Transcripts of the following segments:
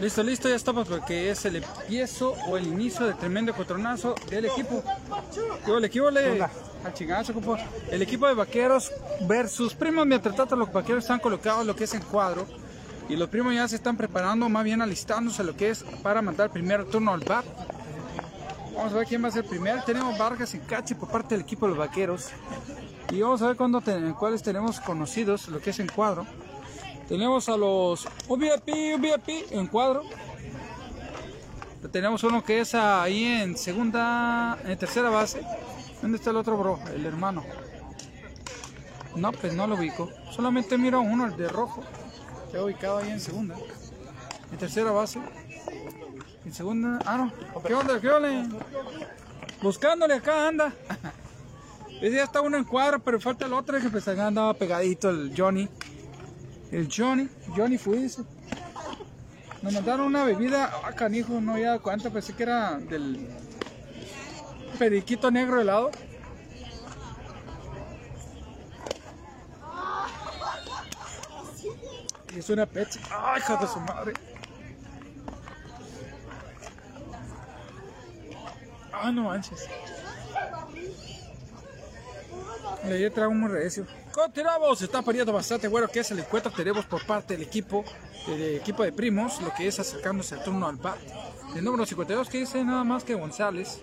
Listo, listo, ya estamos porque es el empiezo o el inicio del tremendo cotronazo del equipo. Yo, el equipo le... Al chingazo, compa. El equipo de vaqueros versus primos. Mientras tanto, los vaqueros están colocados lo que es en cuadro. Y los primos ya se están preparando, más bien alistándose lo que es para mandar el primer turno al bat. Vamos a ver quién va a ser primero. Tenemos Vargas y Cachi por parte del equipo de los vaqueros. Y vamos a ver cuándo ten- cuáles tenemos conocidos, lo que es en cuadro. Tenemos a los UVP, UVP en cuadro. Tenemos uno que es ahí en segunda, en tercera base. ¿Dónde está el otro bro? El hermano. No, pues no lo ubico. Solamente miro uno, el de rojo. Que ubicado ahí en segunda. En tercera base. En segunda. Ah, no. ¿Qué onda? ¿Qué onda? Buscándole acá anda. Ese ya está uno en cuadro, pero falta el otro que pues andaba pegadito el Johnny. El Johnny, Johnny ese. Nos mandaron una bebida, ah, canijo, no ya cuánto, pensé que era del periquito negro helado. Y es una Pepsi. ¡Ay, hija de su madre! ¡Ah, no manches! Le trago muy recio. Continuamos, está poniendo bastante bueno que es el encuentro tenemos por parte del equipo, del equipo de primos, lo que es acercándose al turno al bat. El número 52 que dice nada más que González,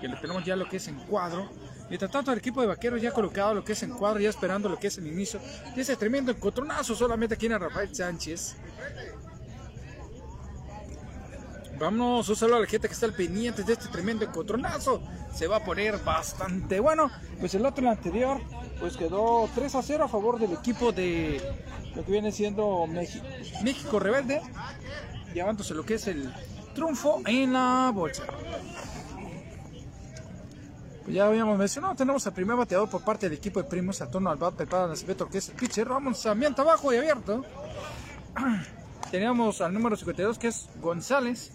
que le tenemos ya lo que es en cuadro. Mientras tanto el equipo de vaqueros ya colocado lo que es en cuadro, ya esperando lo que es el inicio. Y ese tremendo encontronazo solamente aquí en Rafael Sánchez. Vámonos, un saludo a la gente que está al pendiente de este tremendo encontronazo. Se va a poner bastante bueno. Pues el otro, el anterior, pues quedó 3 a 0 a favor del equipo de lo que viene siendo Meji- México Rebelde. Llevándose lo que es el triunfo en la bolsa. Pues ya habíamos mencionado, tenemos al primer bateador por parte del equipo de primos, a torno al bat, prepara lanzamiento que es el pitcher, vamos ambiente abajo y abierto. Teníamos al número 52 que es González.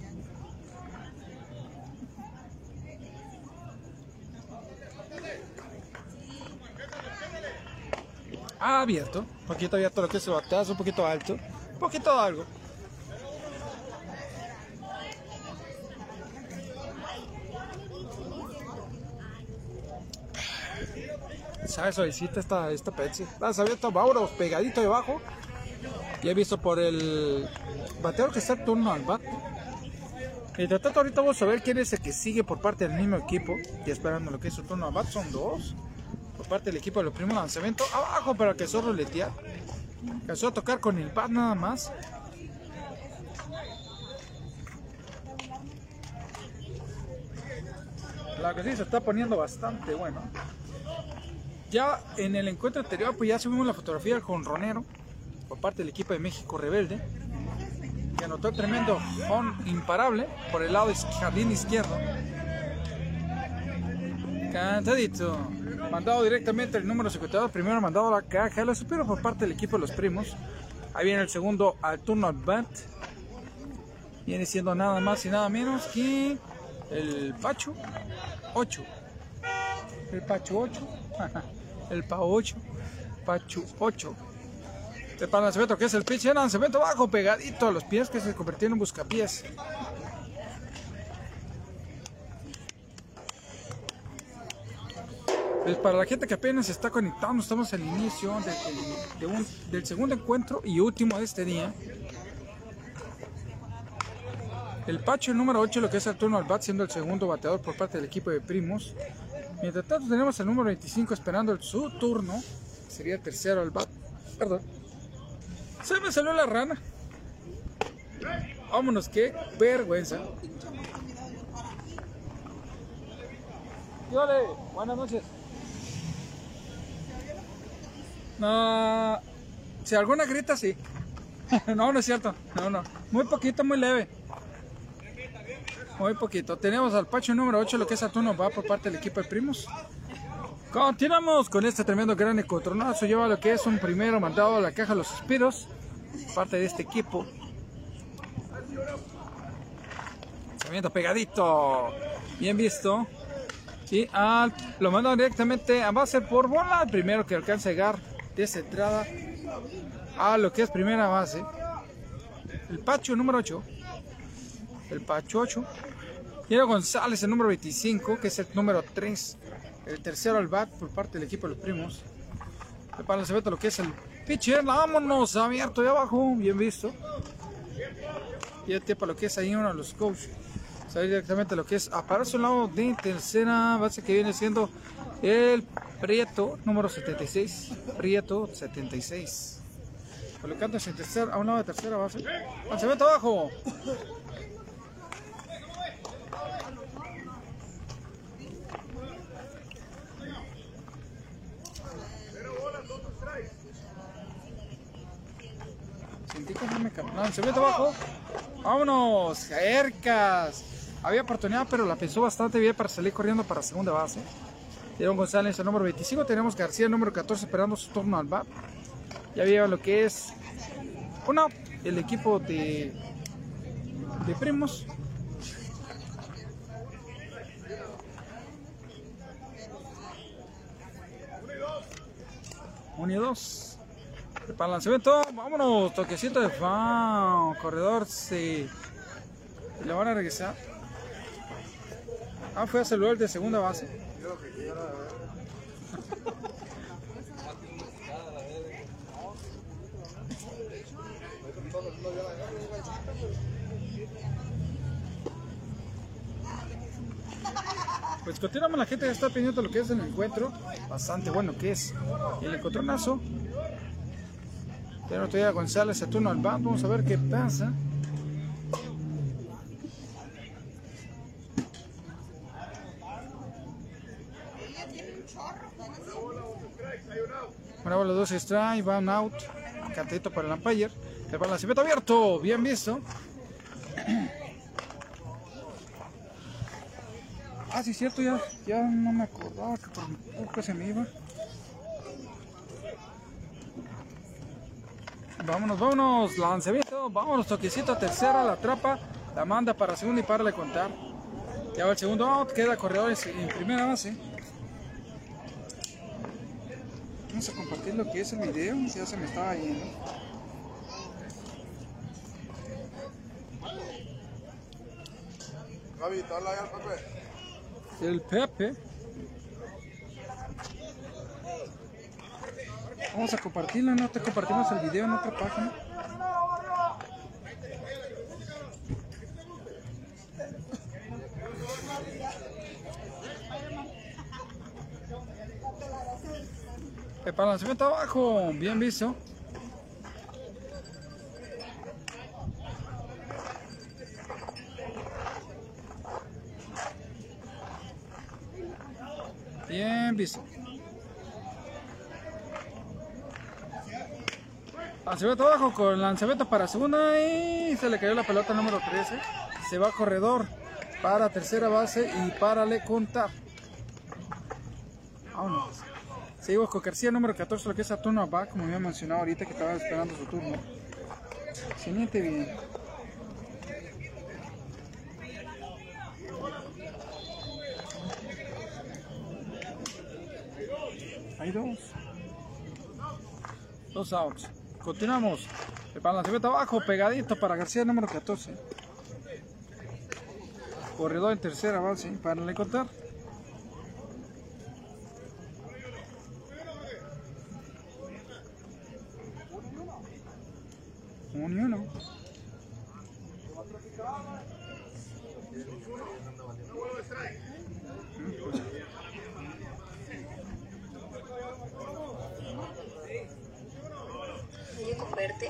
Abierto. Un poquito abierto lo que es el batazo, un poquito alto. Un poquito algo. Sabe suavecita esta, esta Pepsi. Las abierto Mauro pegadito debajo. Y he visto por el bateador que está en turno al bat. Y de tanto ahorita vamos a ver quién es el que sigue por parte del mismo equipo. Y esperando lo que es su turno al bat. Son dos. Parte del equipo de los primeros lanzamientos. Abajo para que zorro letear. Alcanzó a tocar con el bat nada más. La que sí se está poniendo bastante bueno. Ya en el encuentro anterior, pues ya subimos la fotografía del jonronero por parte del equipo de México Rebelde, que anotó el tremendo hon imparable por el lado jardín izquierdo. Cantadito. Mandado directamente el número 52, primero mandado la caja, lo supero por parte del equipo de los primos. Ahí viene el segundo al turno al bat. Viene siendo nada más y nada menos que el Pacho 8. El Pacho 8. el Pa 8. Pacho 8. Este para lanzamiento que es el pitch, lanzamiento bajo, pegadito a los pies que se convirtió en buscapiés. Pues para la gente que apenas se está conectando, estamos al inicio de- de un- del segundo encuentro y último de este día. El Pacho, el número 8, lo que es el turno al bat, siendo el segundo bateador por parte del equipo de Primos. Mientras tanto, tenemos el número 25 esperando el- su turno. Sería el tercero al bat. Perdón. Se me salió la rana. Vámonos, qué vergüenza. Dígale, buenas noches. No, si alguna grita, sí. no, no es cierto. No, no. Muy poquito, muy leve. Muy poquito. Tenemos al Pacho número 8, lo que es Saturno va por parte del equipo de primos. Continuamos con este tremendo gran encontronazo. Lleva lo que es un primero mandado a la caja de los suspiros. Parte de este equipo. Lanzamiento pegadito. Bien visto. Y al, lo mandan directamente a base por bola. Primero que alcanza a llegar de esa entrada a lo que es primera base. el Pacho número 8. El Pacho 8. Diego González, el número 25, que es el número 3. El tercero al bat por parte del equipo de los primos. El lo que es el pitcher. Vámonos, abierto de abajo. Bien visto. Y para lo que es ahí uno de los coaches. Salir directamente lo que es. Aparece un lado de tercera base que viene siendo el Prieto número 76. Prieto 76. Colocándose en tercer, a un lado de tercera base. Lanzamiento abajo. Sentí que no me Lanzamiento abajo. Vámonos, cercas. Había oportunidad, pero la pensó bastante bien para salir corriendo para segunda base. Diego González, el número 25. Tenemos García, el número 14, esperando su turno al bat. Ya había lo que es uno, el equipo de, de primos. Uno y dos. Para el lanzamiento, vámonos, toquecito de fan, corredor, sí. Le van a regresar. Ah, fue a saludar de segunda base. Pues continuamos, la gente ya está pendiente de lo que es el encuentro. Bastante bueno que es el encontronazo. Ya no estoy a González, turno al bando. Vamos a ver qué pasa. Una bola, dos strike, van out. Cantito para el umpire. El balanceamiento abierto, bien visto. Ah, sí, cierto, ya, ya no me acordaba que por poco se me iba. Vámonos, vámonos, lanzamiento, vámonos, toquecito, tercera, la atrapa, la manda para segunda y para de contar. Ya va el segundo out, queda corredor en primera base. Vamos a compartir lo que es el video, ya se me estaba yendo. Gaby, dale ahí al Pepe. El Pepe. Vamos a compartirlo, no te compartimos el video en otra página. El balanceamiento abajo, bien visto. Bien visto. Lanzamiento abajo con lanzamiento para segunda y se le cayó la pelota número 13. Se va corredor para tercera base y para le contar. Vámonos. Seguimos con García número 14, lo que es a turno abajo, como había mencionado ahorita que estaba esperando su turno. Se bien. Hay dos. Dos outs. Continuamos. El balanceamiento abajo, pegadito para García número 14. Corredor en tercera base para le contar. Uno y uno.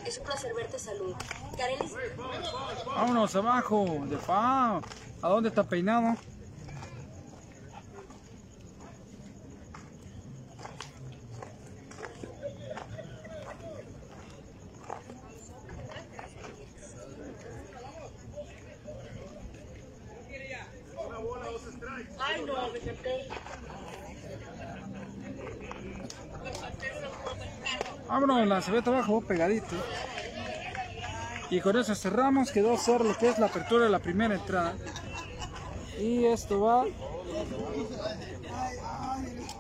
Es un placer verte, salud. De fa. ¿A dónde está peinado? Vámonos, la abajo, pegadito. Y con eso cerramos, quedó a ser lo que es la apertura de la primera entrada. Y esto va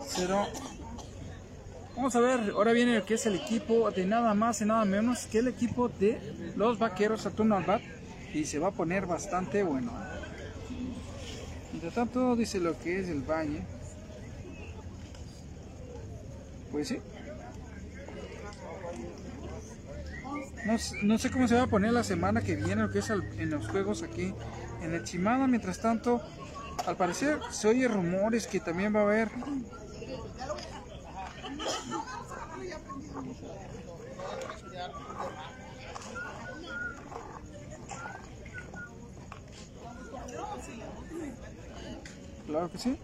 0 Vamos a ver, ahora viene lo que es el equipo de nada más y nada menos que el equipo de los vaqueros Saturno Albat y se va a poner bastante bueno. Mientras tanto dice lo que es el baño. Pues sí. No, no sé cómo se va a poner la semana que viene lo que es en los juegos aquí en el Chimada. Mientras tanto, al parecer se oye rumores que también va a haber Claro que sí.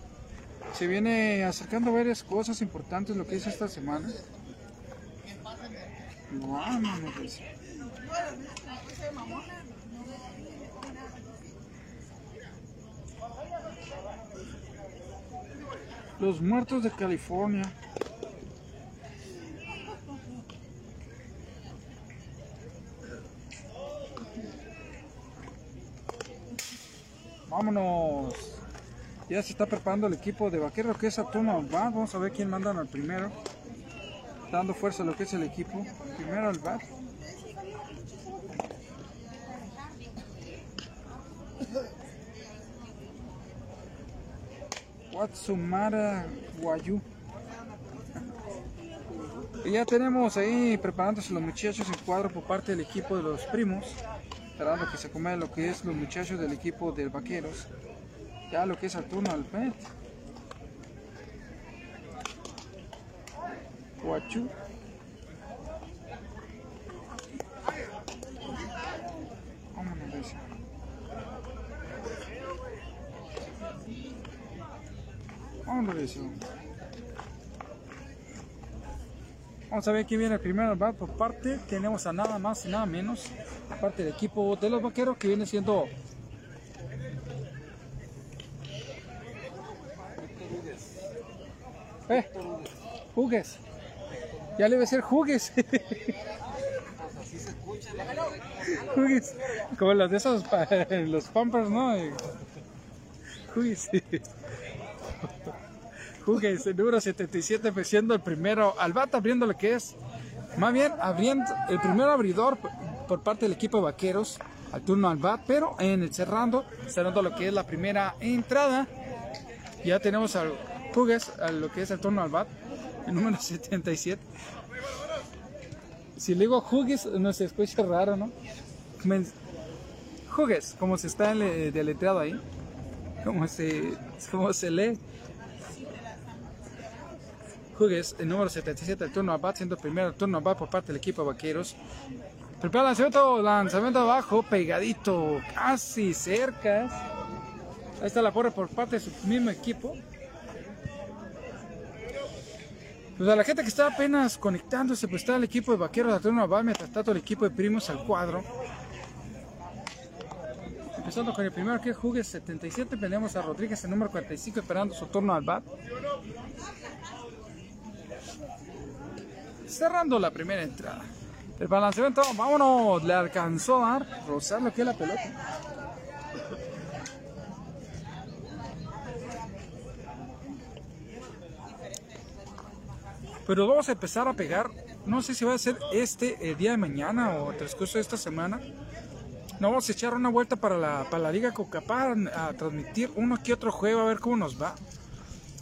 Se viene acercando varias cosas importantes lo que es esta semana. Vámonos. Los muertos de California. Vámonos. Ya se está preparando el equipo de vaquero que es Saturno Albat. Vamos a ver quién mandan al primero. Dando fuerza a lo que es el equipo. Primero al bat. Watsumara Guayu. Y ya tenemos ahí preparándose los muchachos en cuadro por parte del equipo de los primos. Esperando que se coma lo que es los muchachos del equipo de vaqueros. Ya lo que es Saturno al pet. Guachu. Vámonos. Vamos a ver quién viene primero bat por parte. Tenemos a nada más y nada menos. Parte del equipo de los vaqueros que viene siendo Eh, jugues. Ya le iba a decir jugues. jugues. Como los de esos, los pampers, ¿no? Jugues. Jugues, el número 77, pues, siendo el primero. Al bat abriendo lo que es. Más bien, abriendo el primer abridor por- parte del equipo vaqueros. Al turno al bat, pero en el cerrando, cerrando lo que es la primera entrada. Ya tenemos al Jugues, a lo que es el turno al el número 77. Si le digo Jugues, no se escucha raro, ¿no? Jugues, como se está le- deletreado ahí, como se, como se lee. Jugues, el número 77, el turno al bat, siendo primero el turno al bat por parte del equipo de vaqueros. Prepara lanzamiento, lanzamiento abajo, pegadito, casi cerca. Ahí está la porra por parte de su mismo equipo. Pues a la gente que está apenas conectándose, pues está el equipo de vaqueros de turno va, mientras tanto el equipo de primos al cuadro. Empezando con el primero que es Jugues 77, tenemos a Rodríguez el número 45 esperando su turno al bat. Cerrando la primera entrada. El balanceamiento, vámonos, le alcanzó a dar, rozar lo que es la pelota. Pero vamos a empezar a pegar. No sé si va a ser este el día de mañana o el transcurso de esta semana. No vamos a echar una vuelta para la, para la Liga Cocapá a transmitir uno que otro juego a ver cómo nos va.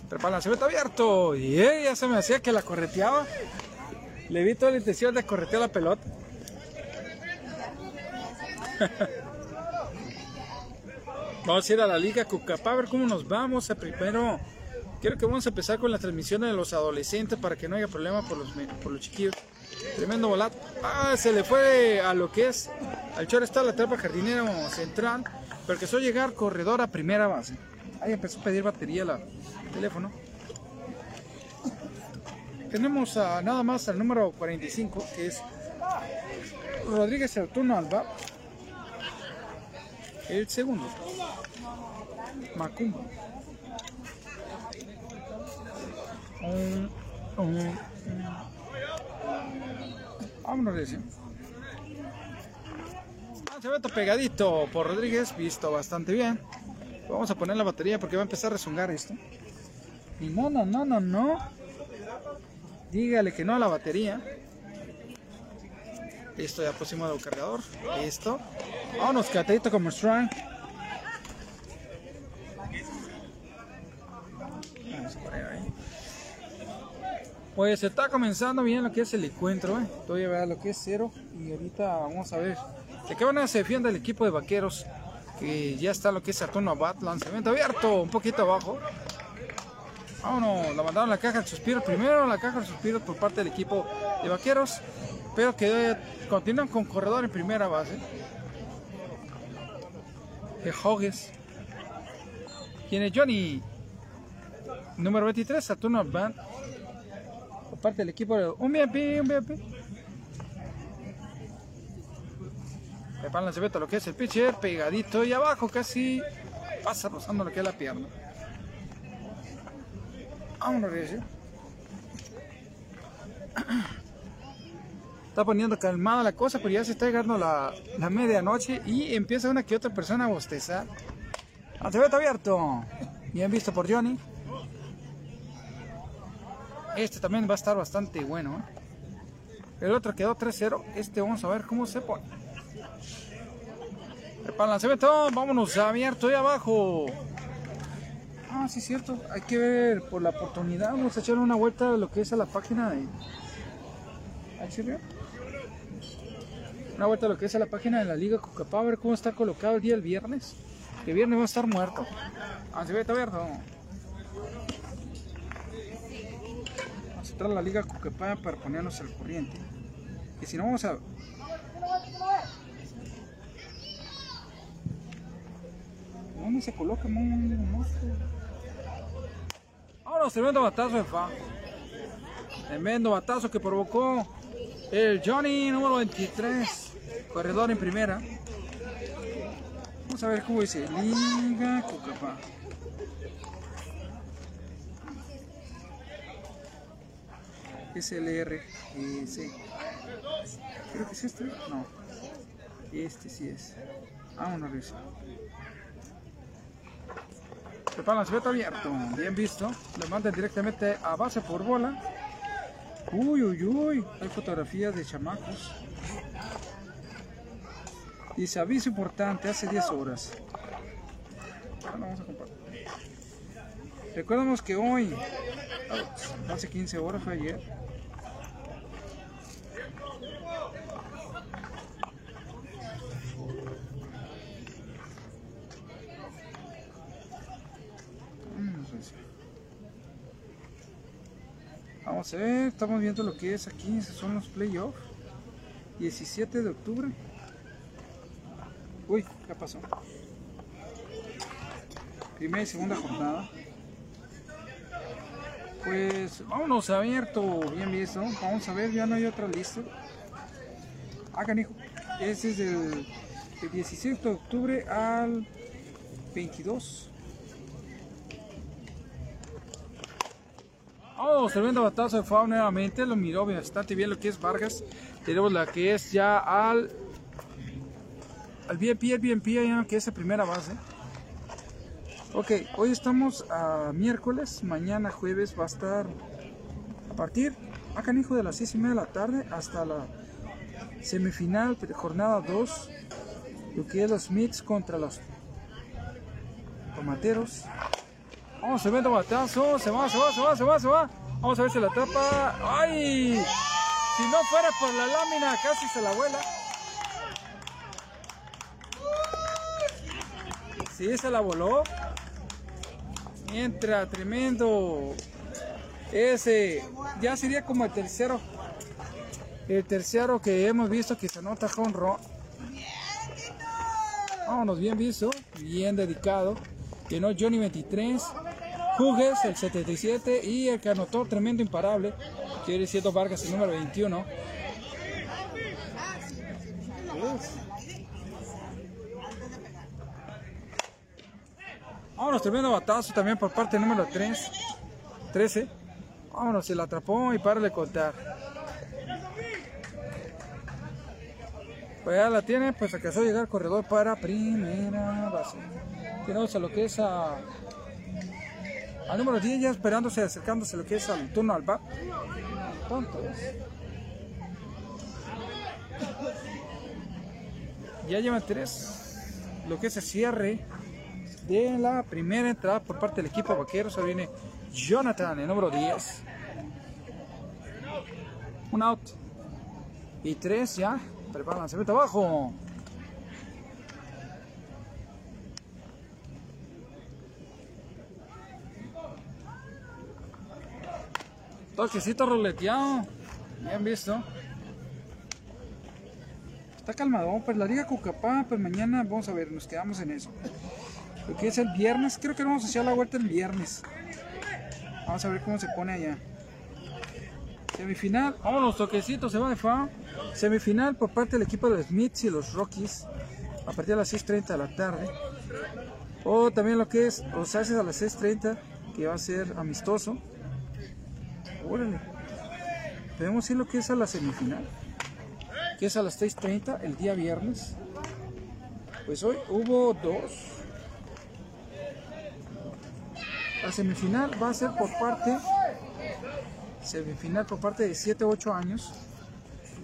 Para está abierto. Y eh, ya se me hacía que la correteaba. Le vi toda la intención de corretear la pelota. Vamos a ir a la Liga Cucapá a ver cómo nos vamos. A primero, quiero que vamos a empezar con la transmisión de los adolescentes para que no haya problema por los, por los chiquillos. Tremendo volat. Ah, se le fue a lo que es. Al chor está la trapa jardinero central. Pero que suele llegar corredor a primera base. Ahí empezó a pedir batería la teléfono. Tenemos a, nada más al número 45 que es Rodríguez Artuno Alba. El segundo. Macumba. Un, un, un. Vámonos de ese. Ah, todo pegadito por Rodríguez, visto bastante bien. Vamos a poner la batería porque va a empezar a rezongar esto. Y no, no, no, no, no. Dígale que no a la batería. Listo, ya pusimos el cargador. Listo. Vámonos, catadito como strong. Vamos a poner ahí. Pues está comenzando bien lo que es el encuentro. ¿eh? Todavía a ver lo que es cero. Y ahorita vamos a ver. De qué manera se defiende el equipo de vaqueros. Que ya está lo que es Saturno Bat. Lanzamiento abierto. Un poquito abajo. Vámonos, la mandaron la caja de suspiros. Primero la caja de suspiros por parte del equipo de vaqueros. Pero que continúan con corredor en primera base. De Hogues. ¿Quién es Johnny? Número 23, Saturno Band. Parte del equipo. Un VIP, un VIP. Preparan la cebeta lo que es el pitcher, pegadito y abajo casi pasa rozando lo que es la pierna. Vámonos, Recio. Está poniendo calmada la cosa, pero ya se está llegando la, la medianoche y empieza una que otra persona a bostezar. Lanzamiento abierto. Bien visto por Johnny. Este también va a estar bastante bueno. ¿eh? El otro quedó 3-0. Este vamos a ver cómo se pone. El lanzamiento, vámonos abierto ahí abajo. Ah, sí, cierto. Hay que ver por la oportunidad. Vamos a echar una vuelta a lo que es a la página de. ¿Ahí Una vuelta a lo que es a la página de la Liga Coca a ver cómo está colocado el día del viernes. Que viernes va a estar muerto. Ah, abierto. Vamos a entrar a la Liga Coca para ponernos al corriente. Y si no, vamos a. ¿Dónde se coloca? Ahora tremendo batazo de fa. Tremendo batazo que provocó el Johnny número 23. Corredor en primera. Vamos a ver cómo dice. Liga Cucapá. SLR. Ese. Creo que es este. No. Este sí es. Vámonos a. Prepara el abierto. Bien visto. Le mandan directamente a base por bola. Uy, uy, uy. Hay fotografías de chamacos. Dice aviso importante hace 10 horas. vamos a compartir. Recordamos que hoy, hace 15 horas, fue ayer. Vamos a ver, estamos viendo lo que es aquí, son los playoffs. 17 de octubre. Uy, ¿qué pasó? Primera y segunda jornada. Pues vámonos abierto, bien visto. Vamos a ver, ya no hay otra lista. Hagan hijo. Este es del, del 17 de octubre al 22. Oh, tremendo batazo de FAO nuevamente. Lo miró bastante bien lo que es Vargas. Tenemos la que es ya al. Al BNP, el BNP, que es la primera base. Ok, hoy estamos a miércoles. Mañana jueves va a estar a partir, acá hijo de las 6 y media de la tarde hasta la semifinal, jornada 2. Lo que es los Mits contra los tomateros. Vamos, se mete batazo, se va, se va, se va, se va, se va. Vamos a ver si la tapa. ¡Ay! Si no fuera por la lámina, casi se la vuela. Sí, se la voló. Entra, tremendo. Ese ya sería como el tercero. El tercero que hemos visto que se anota con ron. Vámonos, bien visto, bien dedicado. Llenó Johnny 23. Jugues, el 77, y el que anotó tremendo imparable, quiere decir Vargas, el número 21. Vámonos, tremendo batazo también por parte número 3, 13. Vámonos, se la atrapó y para de contar. Pues ya la tiene, pues alcanzó a llegar corredor para primera base. Tenemos a lo que es a al número 10 ya esperándose, acercándose lo que es al turno al bat. tontos. Ya llevan tres. Lo que es el cierre de la primera entrada por parte del equipo vaquero. Se viene Jonathan, el número 10. Un out. Y tres ya. Preparan lanzamiento abajo. Toquecito roleteado. Bien visto. Está calmado. Pues la Liga Cucapá, pues mañana vamos a ver, nos quedamos en eso. Lo que es el viernes, creo que vamos a hacer la vuelta el viernes. Vamos a ver cómo se pone allá. Semifinal, vámonos, toquecitos, se va de fa. Semifinal por parte del equipo de los Smiths y los Rockies a partir de las 6.30 de la tarde. O también lo que es los Aces a las 6.30, que va a ser amistoso. Órale. Podemos decir lo que es a la semifinal, que es a las 6.30 el día viernes. Pues hoy hubo dos. La semifinal va a ser por parte semifinal por parte de 7 8 años.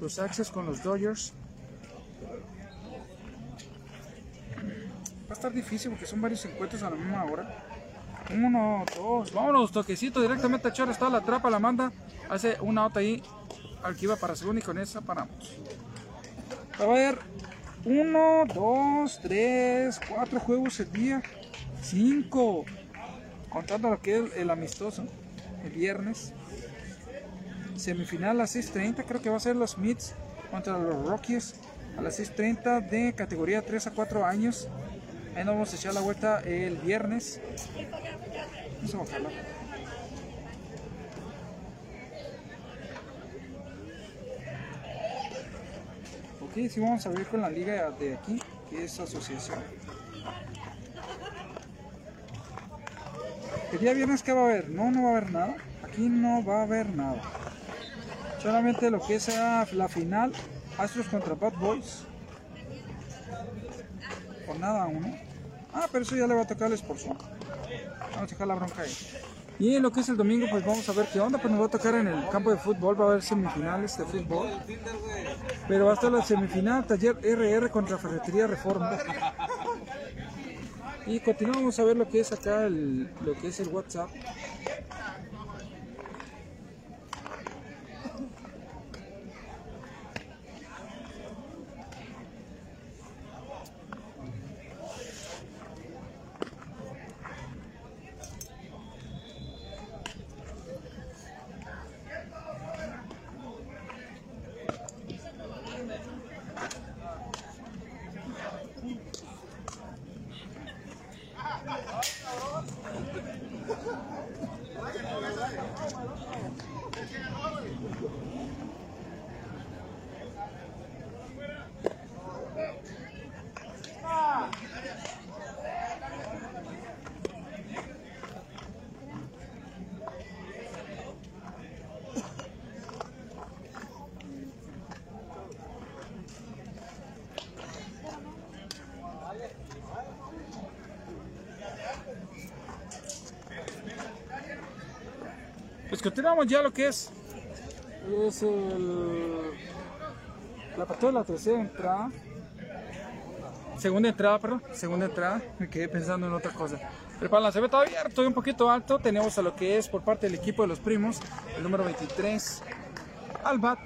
Los Axes con los Dodgers. Va a estar difícil porque son varios encuentros a la misma hora. Uno, dos, vámonos, toquecito directamente a echar está la trapa, la manda. Hace una nota ahí al que iba para segundo y con esa paramos. A haber uno, dos, tres, cuatro juegos el día. Cinco. Contando lo que es el amistoso. El viernes semifinal a las 6.30, creo que va a ser los Smiths contra los Rockies a las 6.30 de categoría 3 a 4 años. Ahí nos vamos a echar la vuelta el viernes. Vamos a bajarlo. Ok, sí vamos a ver con la liga de aquí, que es asociación. El día viernes, ¿qué va a haber? No, no va a haber nada. Aquí no va a haber nada. Solamente lo que es la final, Astros contra Bad Boys. Por nada uno. Ah, pero eso ya le va a tocar el esposo. Vamos a dejar la bronca ahí. Y en lo que es el domingo, pues vamos a ver qué onda. Pues nos va a tocar en el campo de fútbol, va a haber semifinales de fútbol. Pero va a estar la semifinal, taller RR contra Ferretería Reforma. Y continuamos a ver lo que es acá, el, lo que es el WhatsApp. Ya lo que es, es el, la partida de la tercera entrada. Segunda entrada, perdón. Segunda entrada. Me quedé pensando en otra cosa. Se ve todavía abierto y un poquito alto. Tenemos a lo que es por parte del equipo de los primos, el número 23, Albat.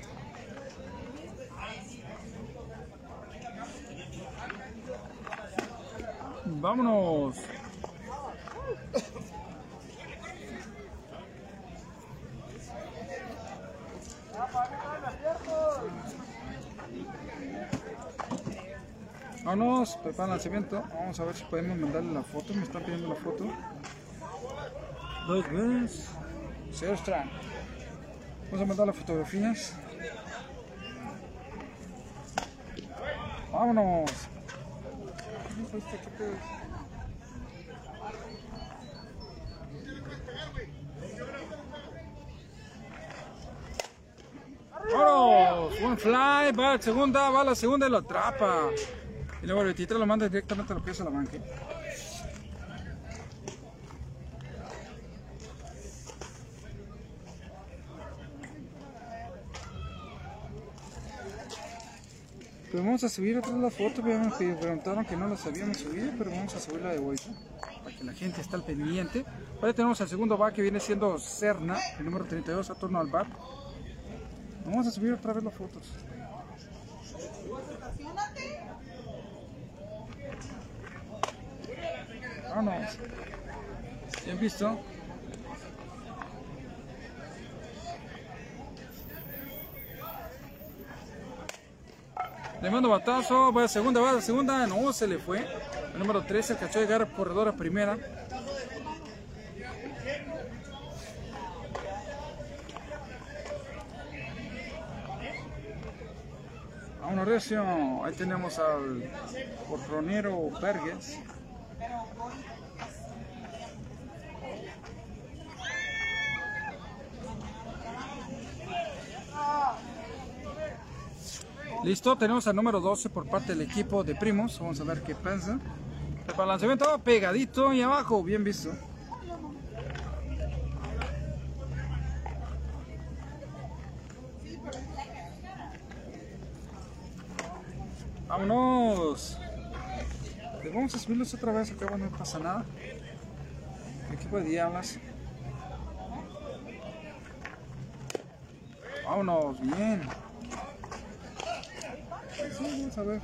Vámonos. Vámonos, prepara el lanzamiento. Vamos a ver si podemos mandarle la foto. Me están pidiendo la foto. Dos veces. Cero strand. Vamos a mandar las fotografías. Vámonos. ¡Vámonos! Un fly, va la segunda, va la segunda y lo atrapa. Y luego el 23 lo mandas directamente a lo que es a la banca. Pues vamos a subir otra vez la foto, me preguntaron que no la habíamos subido, pero vamos a subirla de vuelta para que la gente esté al pendiente. Ahora tenemos el segundo bar que viene siendo Cerna, el número 32, a turno al bar. Vamos a subir otra vez las fotos. ¿Bien visto? Le mando batazo, va a segunda, va a segunda, no se le fue. El número 13 cachó llegar corredor a primera. Vámonos recio, ahí tenemos al porronero Verges. Listo, tenemos al número 12 por parte del equipo de Primos. Vamos a ver qué pasa. El balanceamiento pegadito y abajo, bien visto. Vámonos. Pues vamos a subirlos otra vez, acá no pasa nada. Equipo de Diablas. Vámonos, bien. Sí, vamos a ver.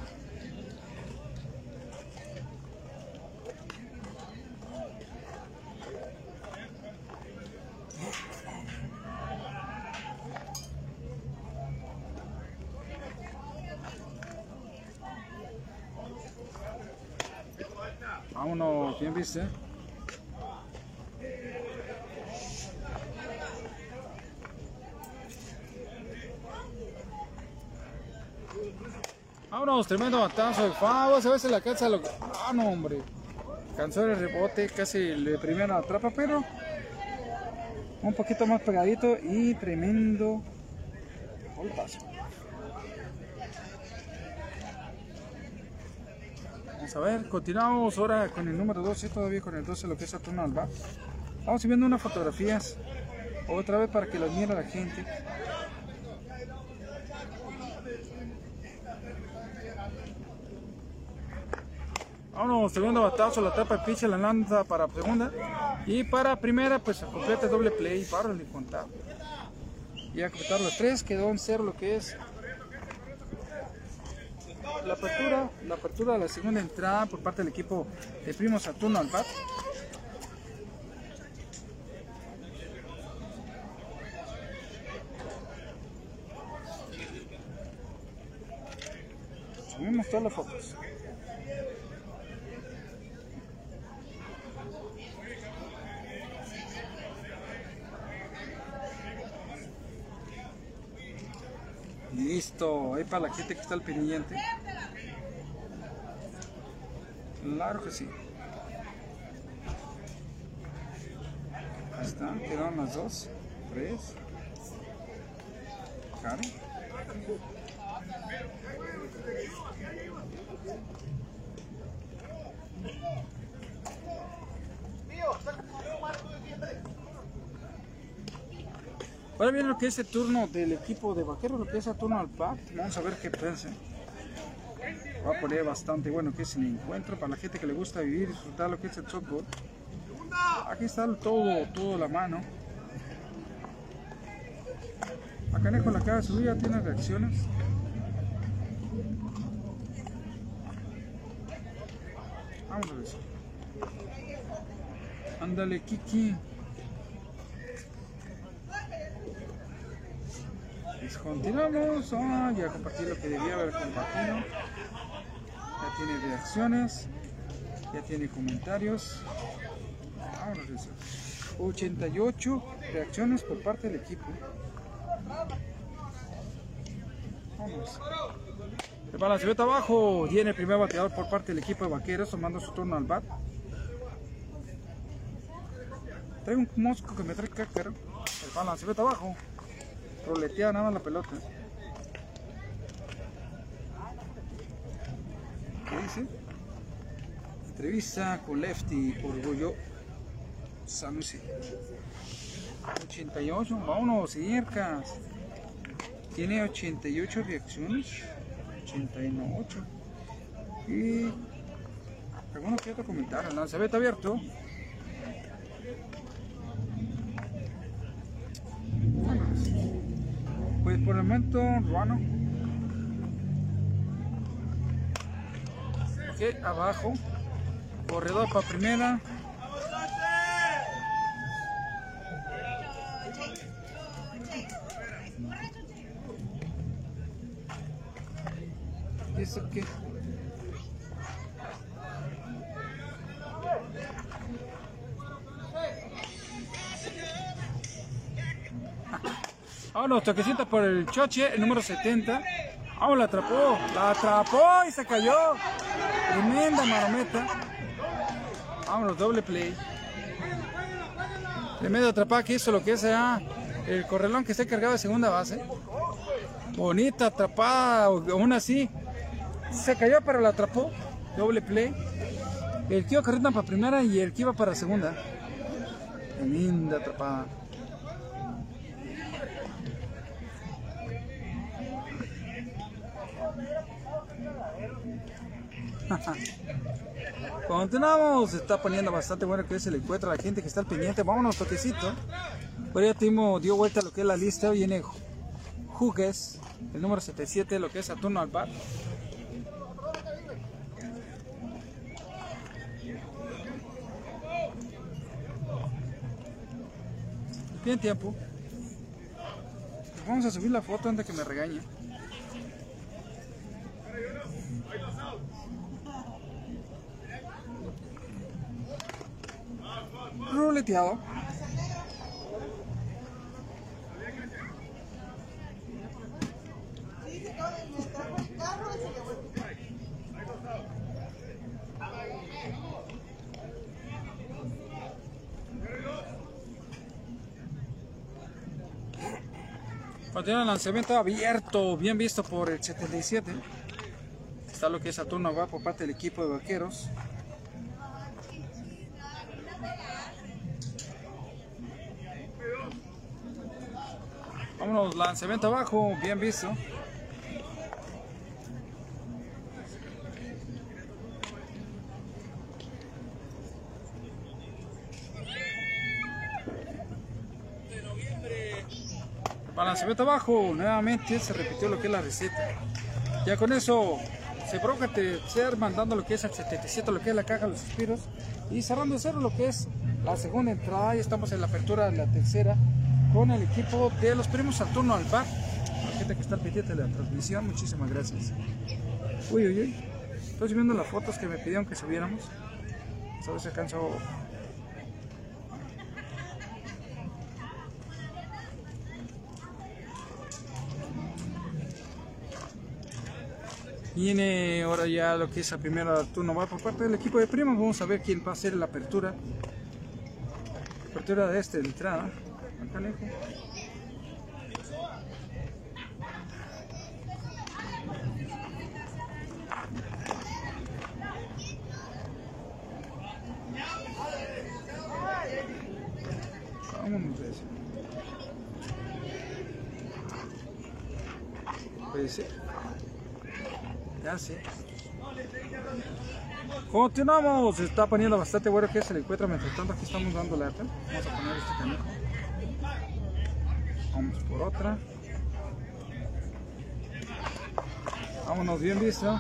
Vámonos, ¿quién viste? Vámonos, tremendo batazo de Favos, a veces la alcanza lo Ah, no, hombre. Cansó el rebote, casi le primera atrapa, pero un poquito más pegadito y tremendo golpazo. Vamos a ver, continuamos ahora con el número 12, todavía con el 12, lo que es Saturno Alba. Vamos viendo unas fotografías, otra vez para que las mire la gente. Vámonos, segundo batazo, la tapa de pitch, la lanza para segunda. Y para primera, pues completa doble play para el contar. Y a completar los tres, quedó en cero lo que es la apertura, la apertura de la segunda entrada por parte del equipo de Primo Saturno al bat. Subimos todas las fotos. Listo, ahí para la gente que está al pendiente. Claro que sí. Ahí está, quedaron las dos, tres. Claro. Ahora viene lo que es el turno del equipo de vaqueros, lo que es el turno al PAC. Vamos a ver qué piensa. Va a poner bastante bueno que es el encuentro para la gente que le gusta vivir y disfrutar lo que es el softball. Aquí está todo, todo la mano. Acá con la cara subida tiene reacciones. Vamos a ver. Ándale, Kiki. Continuamos. Ah, ya compartí lo que debía haber compartido. Ya tiene reacciones. Ya tiene comentarios. Vámonos eso. 88 reacciones por parte del equipo. Vamos. El balanceo abajo. Viene el primer bateador por parte del equipo de vaqueros tomando su turno al bat. Trae un mosco que me trae cácaro. El balanceo abajo. Roletea nada más la pelota. ¿Qué dice? Entrevista con Lefty por Goyo Sanusi. 88, vámonos, cercas. Tiene 88 reacciones. 88. Y alguno que otro comentario, el lanzamiento abierto. Por el momento, Ruano. Ok, abajo. Corredor para primera. Vámonos, toquecita por el choche, el número 70. Vamos, la atrapó, la atrapó y se cayó. Tremenda marometa. Vámonos, doble play. Tremenda atrapada que hizo lo que es ah, el correlón que está cargado de segunda base. Bonita atrapada, aún así. Se cayó, pero la atrapó. Doble play. El que iba corriendo para primera y el que iba para segunda. Tremenda atrapada. Continuamos, está poniendo bastante bueno que se le encuentra a la gente que está al pendiente. Vámonos, toquecito. Por ya Timo dio vuelta a lo que es la lista. Viene Jugues, el número 77, lo que es Saturno al bar. Bien tiempo. Vamos a subir la foto antes que me regañe. Ruleteado. Continúa el lanzamiento abierto, bien visto por el 77. Está lo que es Saturno va por parte del equipo de vaqueros. Vámonos, lanzamiento abajo, bien visto. Lanzamiento abajo, nuevamente se repitió lo que es la receta. Ya con eso se provoca ser mandando lo que es el 77, lo que es la caja de los suspiros y cerrando cero lo que es la segunda entrada. Ya estamos en la apertura de la tercera con el equipo de los primos Saturno al bar. La gente que está pendiente de la transmisión, muchísimas gracias. Uy, uy, uy. Estoy subiendo las fotos que me pidieron que subiéramos. A ver si alcanzo Viene ahora ya lo que es la primera turno va por parte del equipo de primos. Vamos a ver quién va a hacer la apertura. apertura de este de entrada. Ya sé. Continuamos, está poniendo bastante bueno que se le encuentra mientras tanto. Aquí estamos dando la Vamos a poner este. Vamos por otra. Vámonos bien visto.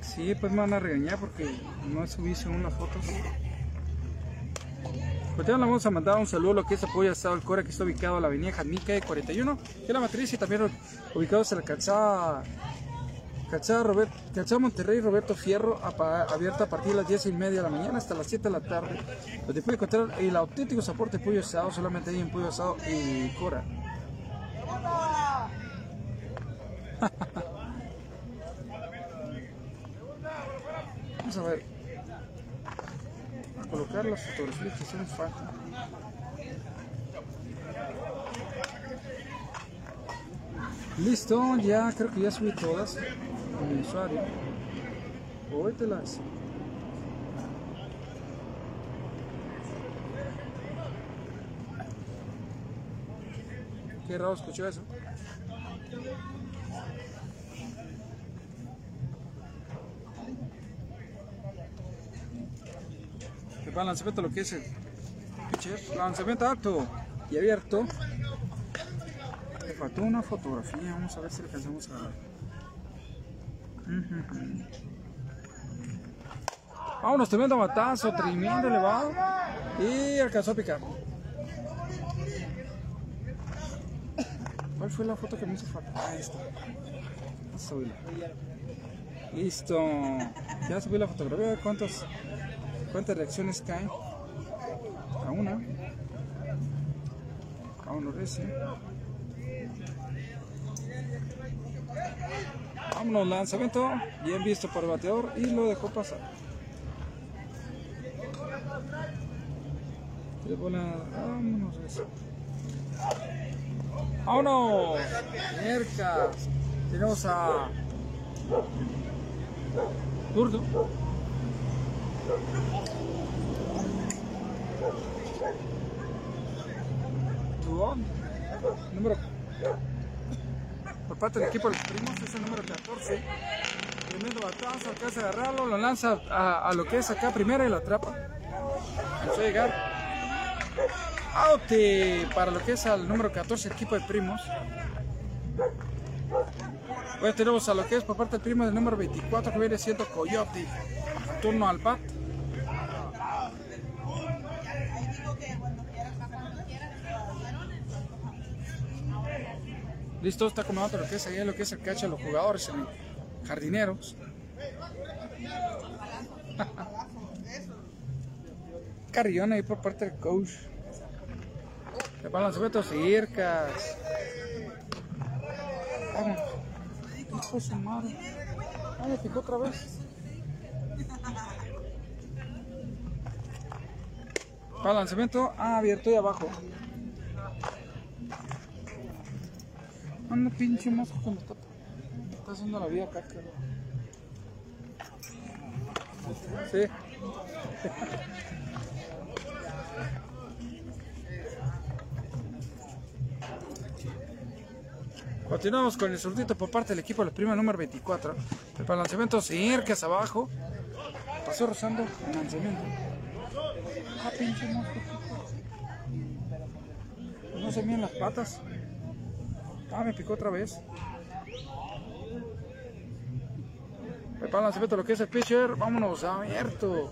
Sí, pues me van a regañar porque no subí unas fotos. Pues le vamos a mandar un saludo a lo que es Apoyo Estado del Cora, que está ubicado en la avenida Jamaica de 41, que es la matriz, y también ubicados en la calzada, calzada, Robert, calzada Monterrey Roberto Fierro, abierta a partir de las 10 y media de la mañana hasta las 7 de la tarde, donde puede encontrar el auténtico soporte de Pollo Asado, solamente ahí en Pollo Asado y Cora. Vamos a ver colocar las fotografías que falta. Listo, ya creo que ya subí todas. con mi usuario. Óyetelas. Qué raro escuchó eso. Lanzamiento lo que es el. Lanzamiento alto y abierto. Me faltó una fotografía. Vamos a ver si le alcanzamos a. Ujú. Vámonos, tremendo batazo, tremendo elevado. Y alcanzó a picar. ¿Cuál fue la foto que me hizo falta? Ah, esta. Listo. Ya subí la fotografía. ¿Cuántas, cuántas reacciones caen? A una. Vámonos, recién. Vámonos, lanzamiento. Bien visto por el bateador y lo dejó pasar. Tres bolas. Vámonos, recién. ¡Vámonos! Cercas. Tenemos a. Zurdo. Número. Por parte del equipo de los primos es el número 14. Tremendo batazo, alcanza a agarrarlo, lo lanza a, lo que es acá primera y lo atrapa. Alcanzó a llegar. Out eh, para lo que es al número 14, el equipo de primos. Hoy tenemos a lo que es por parte del primo del número 24 que viene siendo Coyote. Turno al bat. Listo, está acomodado lo que es ahí, lo que es el catch de los jugadores, jardineros. Carrillón ahí por parte del coach. Le van lanzamientos cercas. Vamos. Hijo de su madre. Ah, me picó otra vez. Ah, abierto y abajo. Anda pinche mosco que me me está haciendo la vida acá. cabrón. Sí. Continuamos con el surtito por parte del equipo, el primo número 24. El para lanzamiento cercas abajo. Pasó rozando el lanzamiento. Ah, pinche mosco. No se miren las patas. Ah, me picó otra vez. Para lanzamiento, lo que es el pitcher. Vámonos, abierto.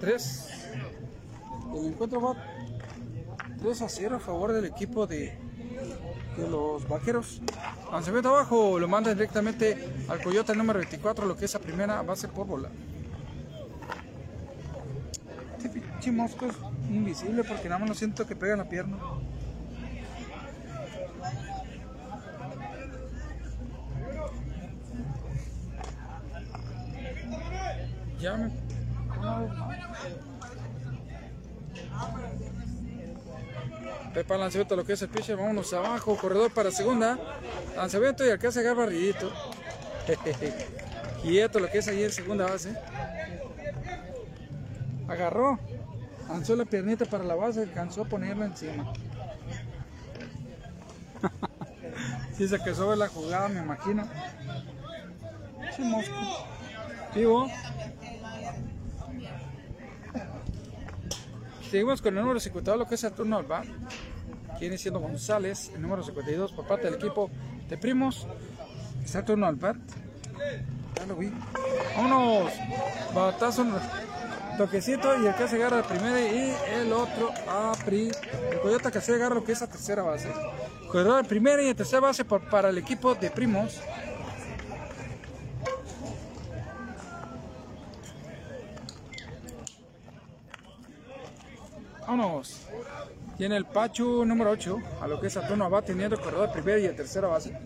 Tres. El encuentro va 3 a 0 a favor del equipo de, los vaqueros. Lanzamiento abajo, lo manda directamente al Coyote número 24, lo que es la primera base por bola. Este pinche mosco invisible porque nada más lo siento que pega en la pierna. Ya me. Pepa lanzamiento lo que es el pitcher, vámonos abajo, corredor para segunda, lanzamiento y alcanza a agarrar. Quieto lo que es ahí en segunda base. Agarró, lanzó la piernita para la base, alcanzó a ponerla encima. Si se que sobre la jugada, me imagino. Vivo. Seguimos con el número 52, lo que es el turno al bar. Viene siendo González, el número 52 por parte del equipo de Primos. Está el turno al bat. Ya lo vi. Vámonos. Batazo, toquecito y el que se agarra la primera y el otro a pri. El Coyote que se agarra lo que es la tercera base. Corredor de primera y de tercera base por, para el equipo de Primos. Vámonos. Tiene el Pachu número 8, a lo que es Saturno va teniendo corredor de primera y de tercera base.